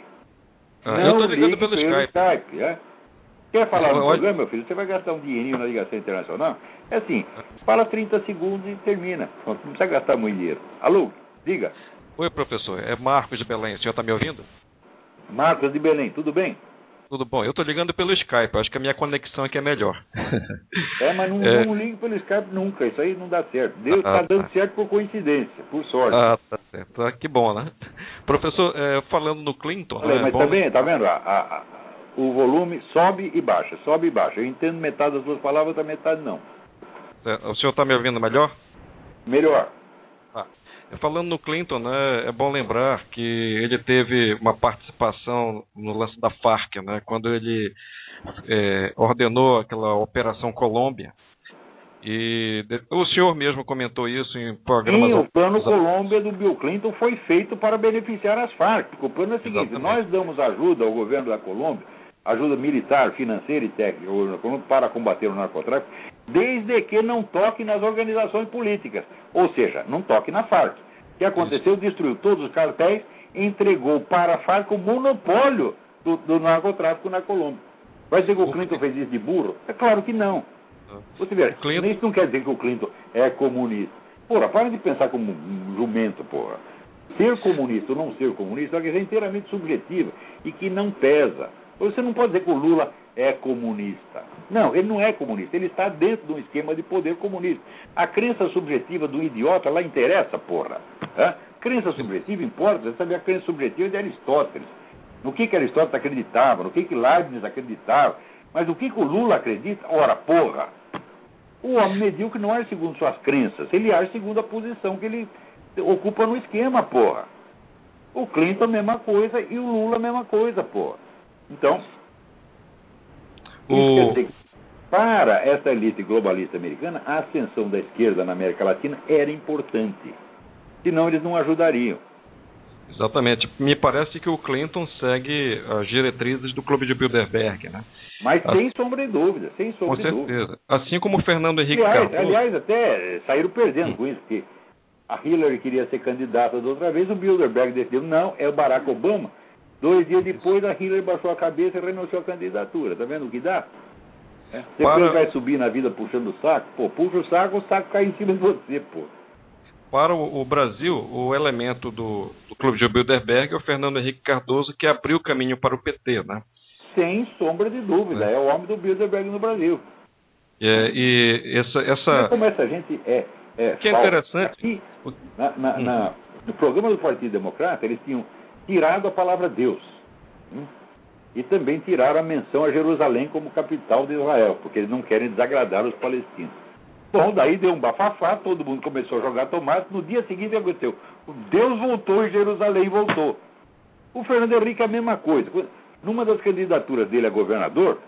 Ah, não eu tô ligando ligue pelo Skype. é? Quer falar no programa, meu filho? Você vai gastar um dinheirinho na ligação internacional? É assim, fala 30 segundos e termina. Não precisa gastar muito dinheiro. Alô, diga. Oi, professor, é Marcos de Belém. O senhor está me ouvindo? Marcos de Belém, tudo bem? Tudo bom? Eu tô ligando pelo Skype. Acho que a minha conexão aqui é melhor. É, mas não, É. não ligue pelo Skype nunca. Isso aí não dá certo. Deus Ah, está dando tá. certo por coincidência, por sorte. ah, tá certo. Ah, que bom, né? Professor, é, falando no Clinton, né? mas bom- também, tá vendo? A- a- a- o volume sobe e baixa, sobe e baixa. Eu entendo metade das suas palavras, outra metade não. é, o senhor está me ouvindo melhor? Melhor. Falando no Clinton, né, é bom lembrar que ele teve uma participação no lance da Farc, né, quando ele é, ordenou aquela Operação Colômbia. E o senhor mesmo comentou isso em programas. Sim, o plano Colômbia do Bill Clinton foi feito para beneficiar as Farc. O plano é o seguinte: Exatamente. nós damos ajuda ao governo da Colômbia, ajuda militar, financeira e técnica ao governo da Colômbia para combater o narcotráfico, desde que não toque nas organizações políticas, ou seja, não toque na Farc. O que aconteceu? Destruiu todos os cartéis, entregou para a Farc o monopólio do, do narcotráfico na Colômbia. Vai dizer que o Clinton fez isso de burro? É claro que não. Você vê, Clinton- isso não quer dizer que o Clinton é comunista. Porra, para de pensar como um jumento, porra. Ser comunista ou não ser comunista é uma questão inteiramente subjetiva e que não pesa. Você não pode dizer que o Lula é comunista. Não, ele não é comunista. Ele está dentro de um esquema de poder comunista. A crença subjetiva do idiota lá interessa, porra. Hã? Crença subjetiva importa. Você sabe, a crença subjetiva de Aristóteles. no que, que Aristóteles acreditava, no que, que Leibniz acreditava, mas o que, que o Lula acredita? Ora, porra! O homem medíocre não age segundo suas crenças, ele age segundo a posição que ele ocupa no esquema, porra. O Clinton, mesma coisa, e o Lula, mesma coisa, porra. Então, O- dizer para essa elite globalista americana, a ascensão da esquerda na América Latina era importante. Senão eles não ajudariam. Exatamente. Me parece que o Clinton segue as diretrizes do Clube de Bilderberg, né? Mas sem sombra de dúvida, sem Com sombra dúvida. certeza. Assim como o Fernando Henrique Aliás, Cardoso. aliás, até saíram perdendo com isso, porque a Hillary queria ser candidata da outra vez, o Bilderberg decidiu, não, é o Barack Obama. Dois dias depois, a Hillary baixou a cabeça e renunciou à candidatura. Tá vendo o que dá? É. Você Para- vai subir na vida puxando o saco? Pô, puxa o saco, o saco cai em cima de você, pô. Para o, o Brasil, o elemento do, do Clube de Bilderberg é o Fernando Henrique Cardoso, que abriu o caminho para o PT, né? Sem sombra de dúvida, é, o homem do Bilderberg no Brasil. É, e essa, essa como essa gente é. é que é interessante. Aqui, na- na- na- no programa do Partido Democrata, eles tinham tirado a palavra Deus. hum, E também tiraram a menção a Jerusalém como capital de Israel, porque eles não querem desagradar os palestinos. Bom, daí deu um bafafá, todo mundo começou a jogar tomate. No dia seguinte aconteceu. Deus voltou e Jerusalém voltou. O Fernando Henrique a mesma coisa. Numa das candidaturas dele a governador,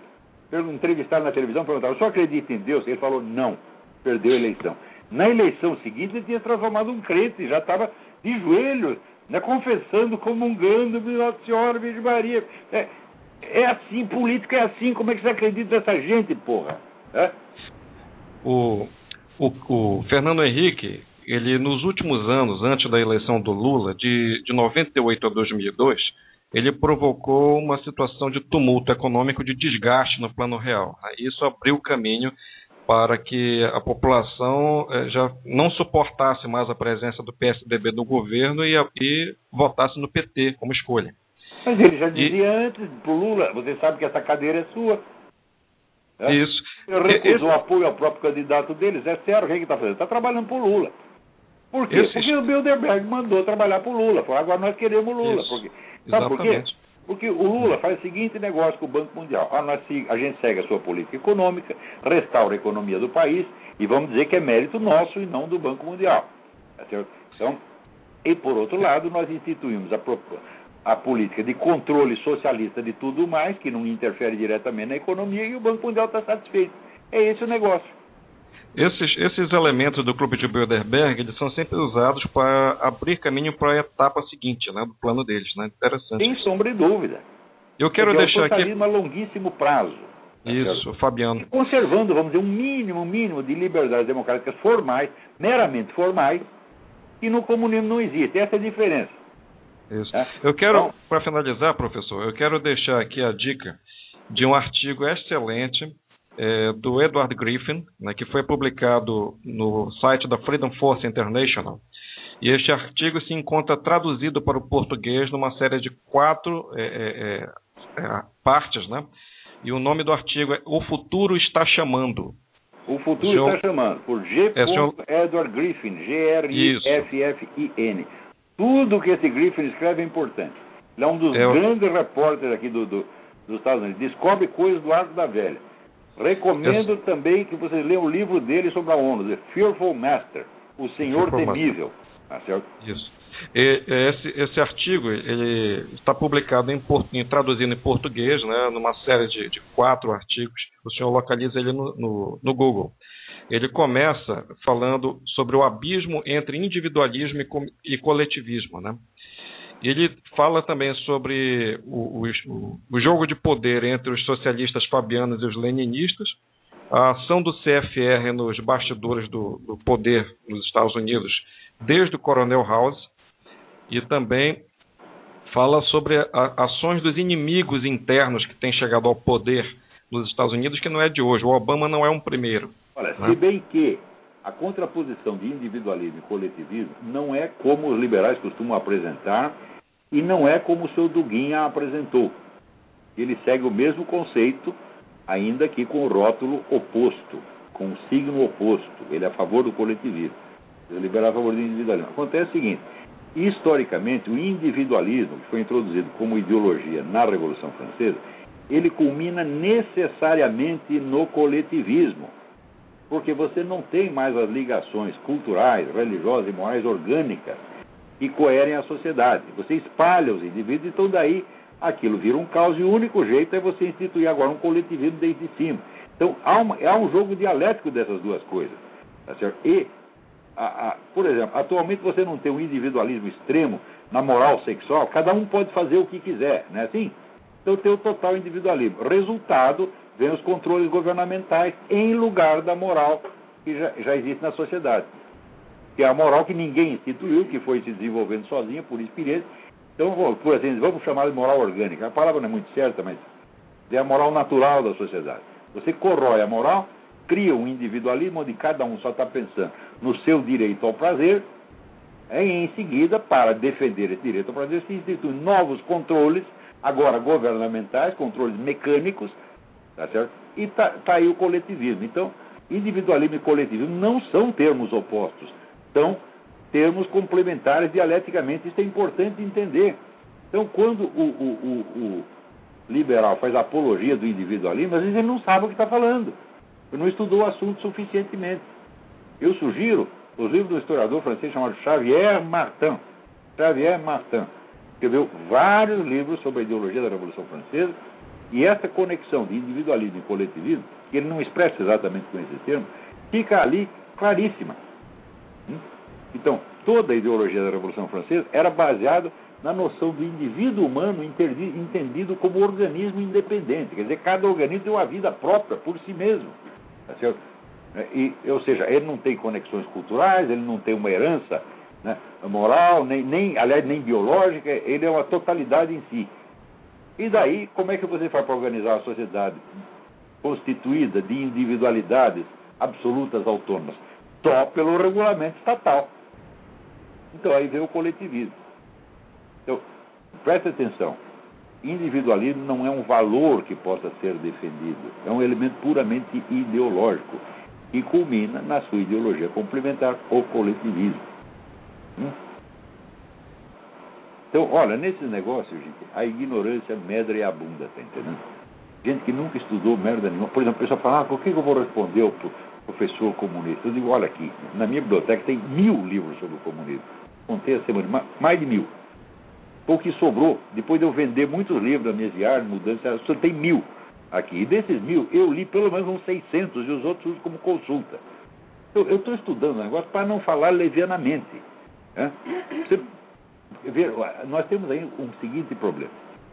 entrevistado na televisão perguntava: o senhor acredita em Deus? Ele falou: não, perdeu a eleição. Na eleição seguinte, ele tinha transformado um crente, já estava de joelhos, né, confessando, comungando, Nossa Senhora, Virgem Maria. É, é assim, política é assim, como é que você acredita nessa gente, porra? É? o, o, o Fernando Henrique, ele nos últimos anos, antes da eleição do Lula, de, de 98 a 2002, ele provocou uma situação de tumulto econômico, de desgaste no plano real. Isso abriu o caminho para que a população eh, já não suportasse mais a presença do PSDB no governo e, e votasse no PT como escolha. Mas ele já E- dizia antes pro Lula: você sabe que essa cadeira é sua. É? Isso. Ele recusou Esse- apoio ao próprio candidato deles. É sério, o que ele está fazendo? Está trabalhando pro Lula. Por quê? Esse- Porque o Bilderberg mandou trabalhar pro Lula. Falou, agora nós queremos Lula. Isso. Porque, sabe por quê? Porque o Lula faz o seguinte negócio com o Banco Mundial. Ah, nós, a gente segue a sua política econômica, restaura a economia do país e vamos dizer que é mérito nosso e não do Banco Mundial. Tá? Então, e por outro lado, nós instituímos a, a política de controle socialista de tudo mais, que não interfere diretamente na economia, e o Banco Mundial está satisfeito. É esse o negócio. Esses, esses elementos do Clube de Bilderberg eles são sempre usados para abrir caminho para a etapa seguinte né, do plano deles. Né? Interessante. Sem sombra de dúvida. Eu quero Porque deixar é o aqui. a longuíssimo prazo. tá? Isso, Fabiano. conservando, vamos dizer, um mínimo, mínimo de liberdades democráticas formais, meramente formais, que no comunismo não existe. Essa é a diferença. Isso. É. Eu quero, Então- para finalizar, professor, eu quero deixar aqui a dica de um artigo excelente é, do Edward Griffin, né, que foi publicado no site da Freedom Force International. E este artigo se encontra traduzido para o português numa série de quatro é, é, é, é, partes, né? E o nome do artigo é O Futuro Está Chamando. O futuro está chamando por G. É, senhor- Edward Griffin, G-R-I-F-F-I-N. Tudo que esse Griffin escreve é importante. Ele é um dos grandes repórteres aqui do, do- dos Estados Unidos. Descobre coisas do Arco da Velha. Recomendo também que vocês leiam o livro dele sobre a ONU, The Fearful Master, O Senhor Fearful. Temível. Tá certo? Isso. E, esse, esse artigo ele está publicado em, em traduzido em português, né, numa série de, de quatro artigos. O senhor localiza ele no, no, no Google. Ele começa falando sobre o abismo entre individualismo e, com- e coletivismo, né? Ele fala também sobre o, o- o jogo de poder entre os socialistas fabianos e os leninistas, a ação do CFR nos bastidores do, do poder nos Estados Unidos, desde o Coronel House, e também fala sobre a- ações dos inimigos internos que têm chegado ao poder nos Estados Unidos, que não é de hoje. O Obama não é um primeiro. Olha, Né? se bem que a contraposição de individualismo e coletivismo não é como os liberais costumam apresentar e não é como o seu Duguinha apresentou. Ele segue o mesmo conceito, ainda que com o rótulo oposto, com o signo oposto. Ele é a favor do coletivismo. Os liberais a favor do individualismo. Acontece o seguinte: Historicamente, o individualismo, que foi introduzido como ideologia na Revolução Francesa, ele culmina necessariamente no coletivismo, porque você não tem mais as ligações culturais, religiosas e morais orgânicas que coerem a sociedade. Você espalha os indivíduos, então daí aquilo vira um caos e o único jeito é você instituir agora um coletivismo desde cima. Então há, uma, há um jogo dialético dessas duas coisas. Tá certo? E a, a, por exemplo, atualmente você não tem um individualismo extremo na moral sexual, cada um pode fazer o que quiser, não é assim? Então tem o total individualismo. Resultado, vem os controles governamentais em lugar da moral que já, já existe na sociedade. Que é a moral que ninguém instituiu, que foi se desenvolvendo sozinha, por experiência. Então, por assim vamos chamar de moral orgânica. A palavra não é muito certa, mas é a moral natural da sociedade. Você corrói a moral, cria um individualismo onde cada um só está pensando no seu direito ao prazer, e em seguida, para defender esse direito ao prazer, se instituem novos controles, agora governamentais, controles mecânicos, tá certo? E está tá aí o coletivismo. Então, individualismo e coletivismo não são termos opostos, são termos complementares dialeticamente. Isso é importante entender. Então, quando o, o, o, o liberal faz apologia do individualismo, às vezes ele não sabe o que está falando. Ele não estudou o assunto suficientemente. Eu sugiro os livros do historiador francês chamado Xavier Martin. Xavier Martin escreveu vários livros sobre a ideologia da Revolução Francesa e essa conexão de individualismo e coletivismo, que ele não expressa exatamente com esse termo, fica ali claríssima. Hum? Então, toda a ideologia da Revolução Francesa era baseada na noção do indivíduo humano entendido como organismo independente. Quer dizer, cada organismo tem uma vida própria por si mesmo. Tá? É, e, ou seja, ele não tem conexões culturais, ele não tem uma herança né, moral, nem, nem, aliás, nem biológica, ele é uma totalidade em si. E daí, como é que você faz para organizar a sociedade constituída de individualidades absolutas autônomas? Só pelo regulamento estatal. Então aí vem o coletivismo. Então, preste atenção. Individualismo não é um valor que possa ser defendido, é um elemento puramente ideológico e culmina na sua ideologia complementar, o coletivismo. Hum? Então, olha, nesses negócios, gente, a ignorância medra e abunda, tá entendendo? Gente que nunca estudou merda nenhuma. Por exemplo, a pessoa fala, ah, por que eu vou responder professor comunista? Eu digo, olha aqui, na minha biblioteca tem mil livros sobre o comunismo. Contei a semana, mais de mil. Foi o que sobrou, depois de eu vender muitos livros das minhas viagens, mudanças, só tem mil aqui. E desses mil, eu li pelo menos uns 600 e os outros uso como consulta. Eu estou estudando o negócio para não falar levianamente. Né? Você, nós temos aí um seguinte problema.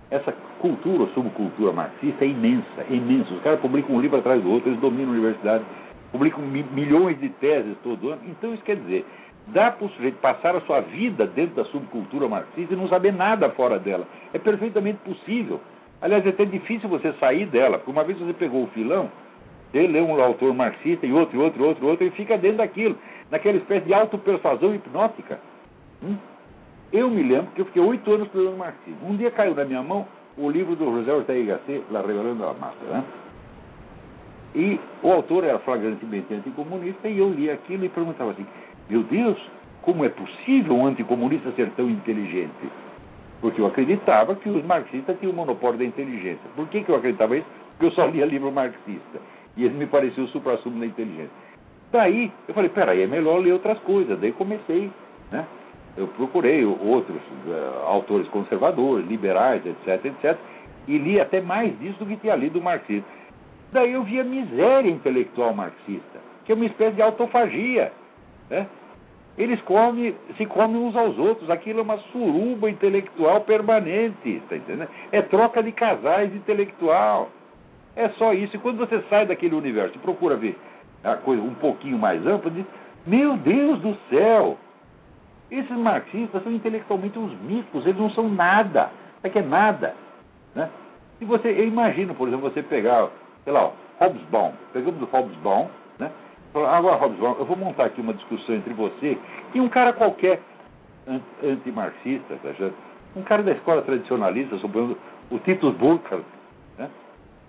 Essa cultura subcultura marxista é imensa, é imensa. Os caras publicam um livro atrás do outro, eles dominam a universidade, publicam mi milhões de teses todo ano. Então isso quer dizer, dá para o sujeito passar a sua vida dentro da subcultura marxista e não saber nada fora dela. É perfeitamente possível. Aliás, é até difícil você sair dela, porque uma vez você pegou o filão, você lê um autor marxista e outro, e outro, outro, outro, e fica dentro daquilo, naquela espécie de autopersuasão hipnótica. Hum? Eu me lembro que eu fiquei oito anos estudando marxismo. Um dia caiu na minha mão o livro do José Ortega Gasset, La Revelando a Massa. Né? E o autor era flagrantemente anticomunista, e eu li aquilo e perguntava assim: Meu Deus, como é possível um anticomunista ser tão inteligente? Porque eu acreditava que os marxistas tinham o monopólio da inteligência. Por que, que eu acreditava isso? Porque eu só lia livro marxista. E ele me parecia o supra-sumo da inteligência. Daí, eu falei, peraí, é melhor ler outras coisas. Daí comecei, né? Eu procurei outros uh, autores conservadores, liberais, etc, etc. E li até mais disso do que tinha lido o marxismo. Daí eu vi a miséria intelectual marxista, que é uma espécie de autofagia, né? Eles comem, se comem uns aos outros. Aquilo é uma suruba intelectual permanente, tá entendendo? É troca de casais intelectual. É só isso. E quando você sai daquele universo e procura ver a coisa um pouquinho mais ampla, diz: Meu Deus do céu! Esses marxistas são intelectualmente uns micos, eles não são nada. É que é nada. Né? Se você, eu imagino, por exemplo, você pegar, sei lá, Hobsbawm, pegamos o Hobsbawm, né? Agora, Robson, eu vou montar aqui uma discussão entre você e um cara qualquer antimarxista, tá um cara da escola tradicionalista, supondo o Titus Burkhardt. Né?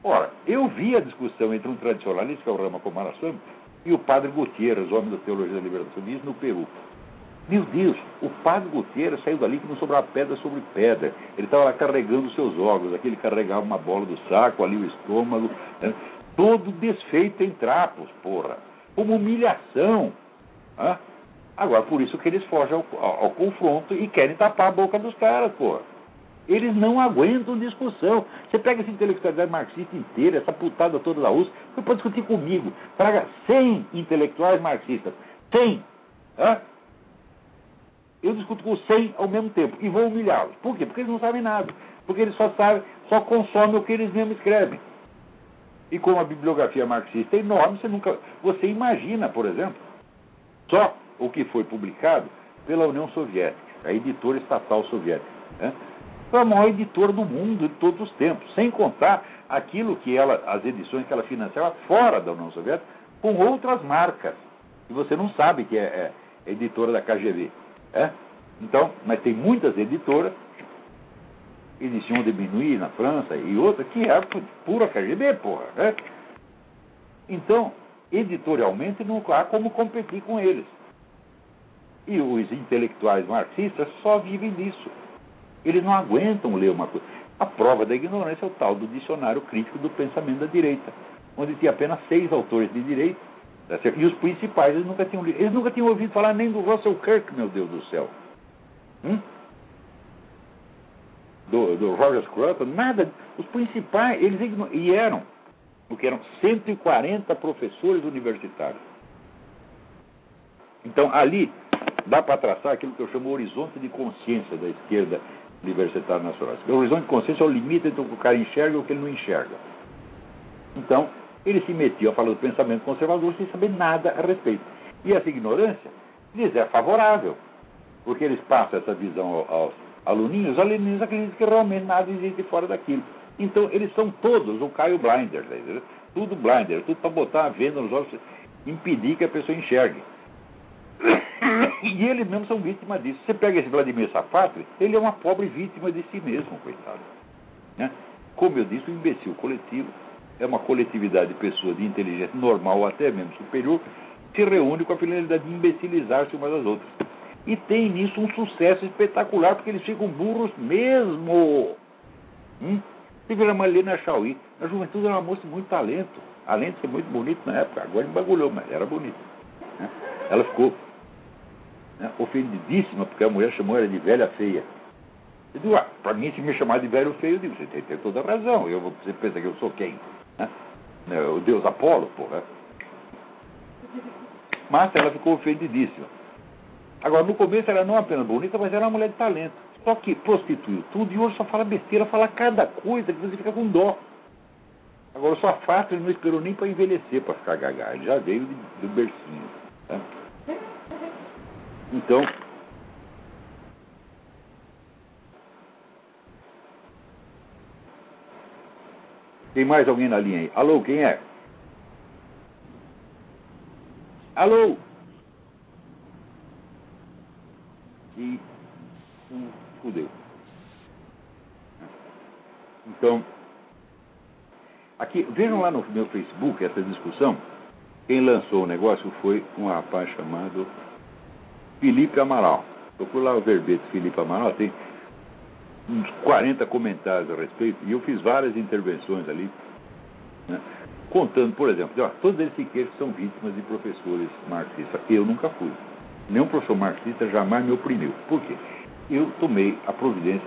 Ora, eu vi a discussão entre um tradicionalista, que é o Rama Kumaraswamy, e o padre Gutierrez, homem da teologia da libertação no Peru. Meu Deus, o padre Gutierrez saiu dali que não sobrava pedra sobre pedra. Ele estava lá carregando seus órgãos. Aqui ele carregava uma bola do saco, ali o estômago. Né? Todo desfeito em trapos, porra. Uma humilhação. Né? Agora, por isso que eles fogem ao, ao, ao, confronto e querem tapar a boca dos caras, porra. Eles não aguentam discussão. Você pega essa intelectualidade marxista inteira, essa putada toda da USP, você pode discutir comigo. Traga 100 intelectuais marxistas. 100. Hã? Eu discuto com 100 ao mesmo tempo e vou humilhá-los. Por quê? Porque eles não sabem nada. Porque eles só sabem, só consomem o que eles mesmos escrevem. E como a bibliografia marxista é enorme, você nunca. Você imagina, por exemplo, só o que foi publicado pela União Soviética, a editora estatal soviética. Né? Foi a maior editora do mundo de todos os tempos, sem contar aquilo que ela, as edições que ela financiava fora da União Soviética, com outras marcas. E você não sabe que é, é editora da KGB. É? Então, mas tem muitas editoras, Edition de Minuit na França e outra, que é pura KGB, porra. Né? Então, editorialmente não há como competir com eles. E os intelectuais marxistas só vivem disso. Eles não aguentam ler uma coisa. A prova da ignorância é o tal do dicionário crítico do pensamento da direita, onde tinha apenas seis autores de direita Tá e os principais, eles nunca tinham Eles nunca tinham ouvido falar nem do Russell Kirk, meu Deus do céu. Hum? Do, do Roger Scruton, nada. Os principais, eles e eram, o que eram 140 professores universitários. Então, ali, dá para traçar aquilo que eu chamo horizonte de consciência da esquerda libertária nacional. O horizonte de consciência é o limite entre o que o cara enxerga e o que ele não enxerga. Então, ele se metia a falar do pensamento conservador sem saber nada a respeito. E essa ignorância lhes é favorável, porque eles passam essa visão aos aluninhos, os aluninhos acreditam que realmente nada existe fora daquilo. Então, eles são todos o Caio Blinder, né? tudo blinder, tudo para botar a venda nos olhos, impedir que a pessoa enxergue. E eles mesmos são vítimas disso. Você pega esse Vladimir Safatli, ele é uma pobre vítima de si mesmo, coitado. Né? Como eu disse, o imbecil coletivo é uma coletividade de pessoas de inteligência normal até mesmo superior, se reúne com a finalidade de imbecilizar-se umas às outras. E tem nisso um sucesso espetacular, porque eles ficam burros mesmo. Hum? A Malena Chauí, na juventude era uma moça de muito talento, além de ser muito bonita na época, agora embagulhou, mas era bonita. Né? Ela ficou né, ofendidíssima, porque a mulher chamou ela de velha feia. Eu digo, ah, para mim, se me chamar de velho feio, eu digo, você tem, tem toda razão. Eu, você pensa que eu sou quem? Né? O deus Apolo, porra. Mas ela ficou ofendidíssima. Agora, no começo ela não é apenas bonita, mas era uma mulher de talento. Só que prostituiu tudo e hoje só fala besteira, fala cada coisa que você fica com dó. Agora, só fato ele não esperou nem para envelhecer para ficar gaga. Ele já veio do bercinho. Tá? Então, Tem mais alguém na linha aí? Alô, quem é? Alô? E fudeu. Então, aqui, vejam lá no meu Facebook essa discussão. Quem lançou o negócio foi um rapaz chamado Felipe Amaral. Procura lá o verbete Felipe Amaral, tem uns 40 comentários a respeito, e eu fiz várias intervenções ali, né, contando, por exemplo, ó, todos esses que são vítimas de professores marxistas. Eu nunca fui. Nenhum professor marxista jamais me oprimiu. Por quê? Eu tomei a providência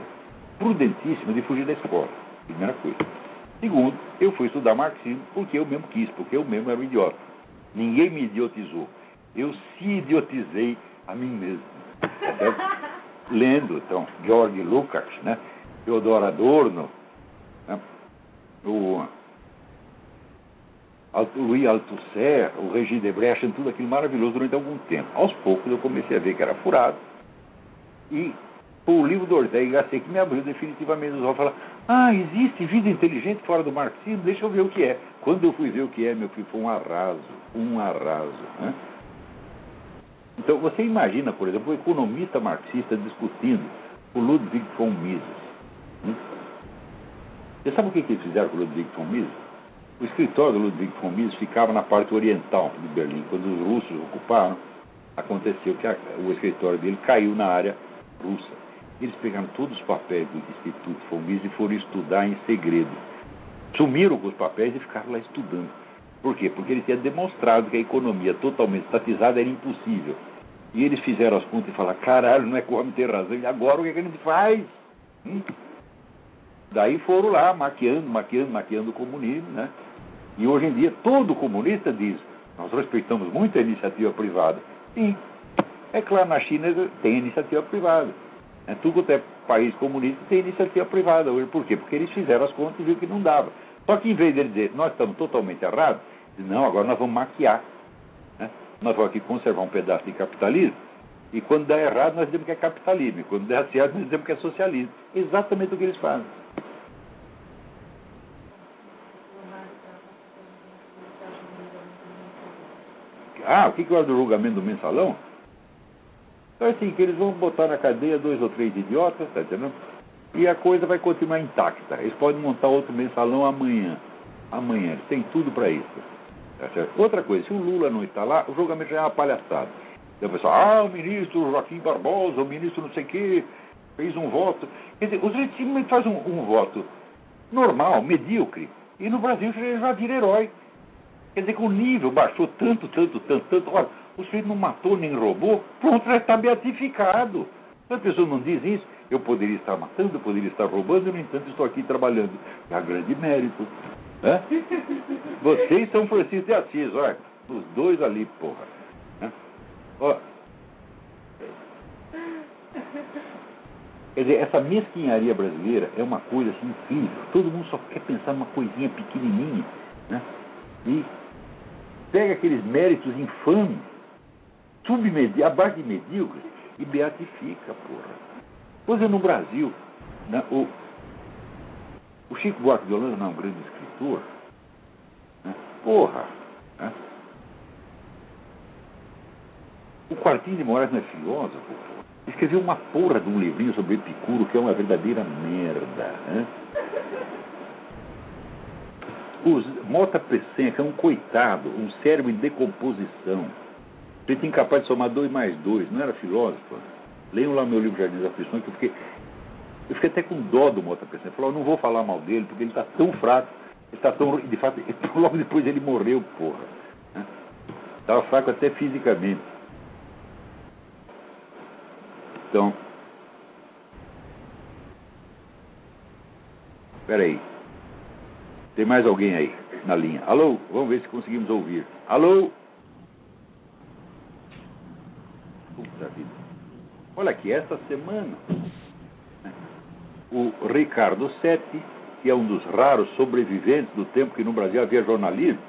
prudentíssima de fugir da escola. Primeira coisa. Segundo, eu fui estudar marxismo porque eu mesmo quis, porque eu mesmo era um idiota. Ninguém me idiotizou. Eu se idiotizei a mim mesmo. Tá lendo, então, George Lucas, né? Theodor Adorno, né? o Louis Althusser, o Regis Debrecht, tudo aquilo maravilhoso durante algum tempo. Aos poucos eu comecei a ver que era furado e o livro do Ortega Gasset que me abriu definitivamente os olhos falar ah, existe vida inteligente fora do marxismo, deixa eu ver o que é. Quando eu fui ver o que é, meu filho, foi um arraso, um arraso. Né? Então, você imagina, por exemplo, o economista marxista discutindo o Ludwig von Mises. Você sabe o que, eles fizeram com o Ludwig von Mises? O escritório do Ludwig von Mises ficava na parte oriental de Berlim. Quando os russos ocuparam, aconteceu que a, o escritório dele caiu na área russa. Eles pegaram todos os papéis do Instituto Fomis e foram estudar em segredo. Sumiram com os papéis e ficaram lá estudando. Por quê? Porque eles tinham demonstrado que a economia totalmente estatizada era impossível. E eles fizeram as contas e falaram, caralho, não é que o homem tem razão, e agora o que, é que a gente faz? Hum? Daí foram lá, maquiando, maquiando, maquiando o comunismo, né? E hoje em dia todo comunista diz, nós respeitamos muito a iniciativa privada. Sim, é claro, na China tem iniciativa privada. É, tudo que é país comunista tem iniciativa privada hoje. Por quê? Porque eles fizeram as contas e viram que não dava. Só que em vez de dizer, nós estamos totalmente errados, não, agora nós vamos maquiar. Né? Nós vamos aqui conservar um pedaço de capitalismo, e quando dá errado, nós dizemos que é capitalismo, e quando der certo, nós dizemos que é socialismo. Exatamente o que eles fazem. Ah, o que, que é o julgamento do mensalão? Então, assim, que eles vão botar na cadeia dois ou três idiotas, tá entendendo? E a coisa vai continuar intacta. Eles podem montar outro mensalão amanhã. Amanhã, eles têm tudo para isso. Tá Outra coisa, se o Lula não está lá, o julgamento já é uma palhaçada. Então pessoal, ah, o ministro Joaquim Barbosa, o ministro não sei o quê, fez um voto. Quer dizer, os simplesmente fazem um, um voto normal, medíocre, e no Brasil já vira herói. Quer dizer que o nível baixou tanto, tanto, tanto, tanto. Olha, o sujeito não matou nem roubou, pronto, já está beatificado. A pessoa não diz isso, eu poderia estar matando, eu poderia estar roubando, no entanto estou aqui trabalhando. É grande mérito. Vocês São Francisco de Assis, olha, os dois ali, porra. Ó, Quer dizer, essa mesquinharia brasileira é uma coisa assim incrível. Todo mundo só quer pensar numa coisinha pequenininha. Né? E pega aqueles méritos infames, submedi abaixo de medíocres, e beatifica, porra. Pois é, no Brasil, né, o, o Chico Buarque de Holanda não é um grande escritor. Né? Porra! Né? O Quartinho de Moraes não é filósofo. Escreveu uma porra de um livrinho sobre Epicuro que é uma verdadeira merda. Né? Os Mota que é um coitado, um cérebro em decomposição. Ele incapaz de somar dois mais dois, não era filósofo. Leiam lá meu livro Jardim das Aflições, que eu fiquei, eu fiquei até com dó do Mota Peçanha. Falou, não vou falar mal dele, porque ele está tão fraco, está tão. De fato, logo depois ele morreu, porra. Estava né? fraco até fisicamente. Então. Espera aí. Tem mais alguém aí na linha? Alô? Vamos ver se conseguimos ouvir. Alô? Puta vida. Olha aqui, essa semana, o Ricardo Sete, que é um dos raros sobreviventes do tempo que no Brasil havia jornalismo,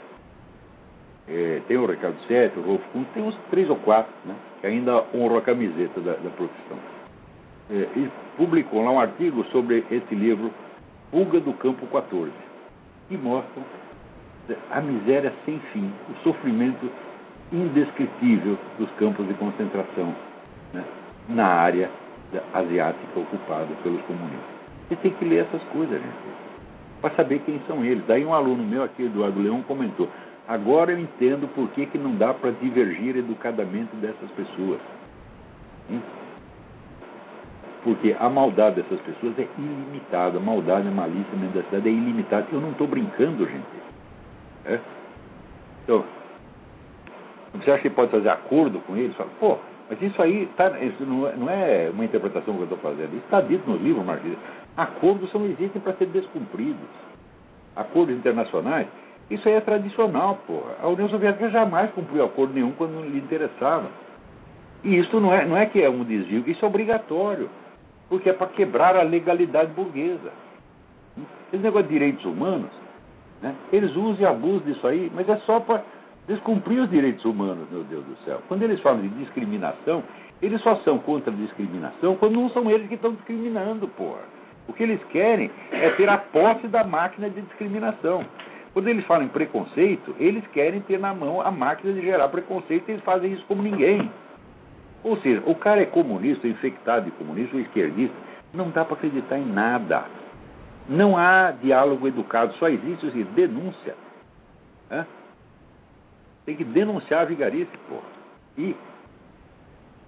é, tem o Ricardo Sete, o Rolf Kuhn, tem uns três ou quatro, né, que ainda honram a camiseta da, da profissão. É, e publicou lá um artigo sobre esse livro, Fuga do Campo 14 que mostram a miséria sem fim, o sofrimento indescritível dos campos de concentração né, na área asiática ocupada pelos comunistas. Você tem que ler essas coisas, gente, para saber quem são eles. Daí um aluno meu aqui, Eduardo Leão, comentou: agora eu entendo por que, que não dá para divergir educadamente dessas pessoas. Hein? Porque a maldade dessas pessoas é ilimitada. A maldade, a malícia, a mendacidade é ilimitada. Eu não estou brincando, gente. É? Então, você acha que pode fazer acordo com eles? Fala, pô, mas isso aí tá, isso não, é, não é uma interpretação que eu estou fazendo. Isso está dito no livro, Marquinhos. Acordos só existem para ser descumpridos. Acordos internacionais, isso aí é tradicional, porra. A União Soviética jamais cumpriu acordo nenhum quando lhe interessava. E isso não é, não é que é um desvio, isso é obrigatório porque é para quebrar a legalidade burguesa. Esse negócio de direitos humanos, né, eles usam e abusam disso aí, mas é só para descumprir os direitos humanos, meu Deus do céu. Quando eles falam de discriminação, eles só são contra a discriminação quando não são eles que estão discriminando, porra. O que eles querem é ter a posse da máquina de discriminação. Quando eles falam em preconceito, eles querem ter na mão a máquina de gerar preconceito e eles fazem isso como ninguém. Ou seja, o cara é comunista, infectado de comunista esquerdista, não dá para acreditar em nada. Não há diálogo educado, só existe assim, denúncia. Tem que denunciar a vigarice, porra. E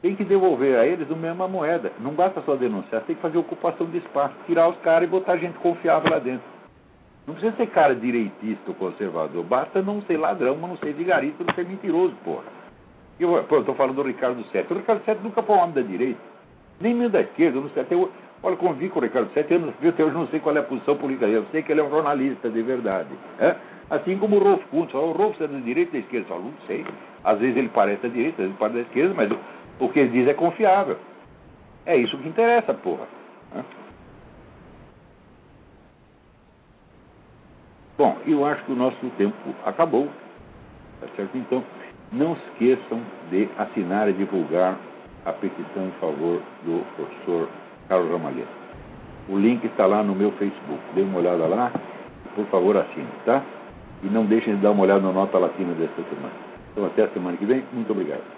tem que devolver a eles a mesma moeda. Não basta só denunciar, tem que fazer ocupação de espaço, tirar os caras e botar gente confiável lá dentro. Não precisa ser cara direitista ou conservador, basta não ser ladrão, mas não ser vigarista, não ser mentiroso, porra. Eu estou falando do Ricardo Sete. O Ricardo Sete nunca foi um homem da direita, nem mesmo da esquerda. Não sei, até, olha, convivi com o Ricardo Sete, eu, até hoje não sei qual é a posição política dele, eu sei que ele é um jornalista de verdade. É? Assim como o Rolf Kuntz, o Rolf é da direita ou da esquerda? Eu não sei. Às vezes ele parece da direita, às vezes parece da esquerda, mas o, que ele diz é confiável. É isso que interessa, porra. Bom, eu acho que o nosso tempo acabou. Tá certo? Então, não esqueçam de assinar e divulgar a petição em favor do professor Carlos Ramalheta. O link está lá no meu Facebook. Dê uma olhada lá. Por favor, assine, tá? E não deixem de dar uma olhada na nota latina desta semana. Então, até a semana que vem. Muito obrigado.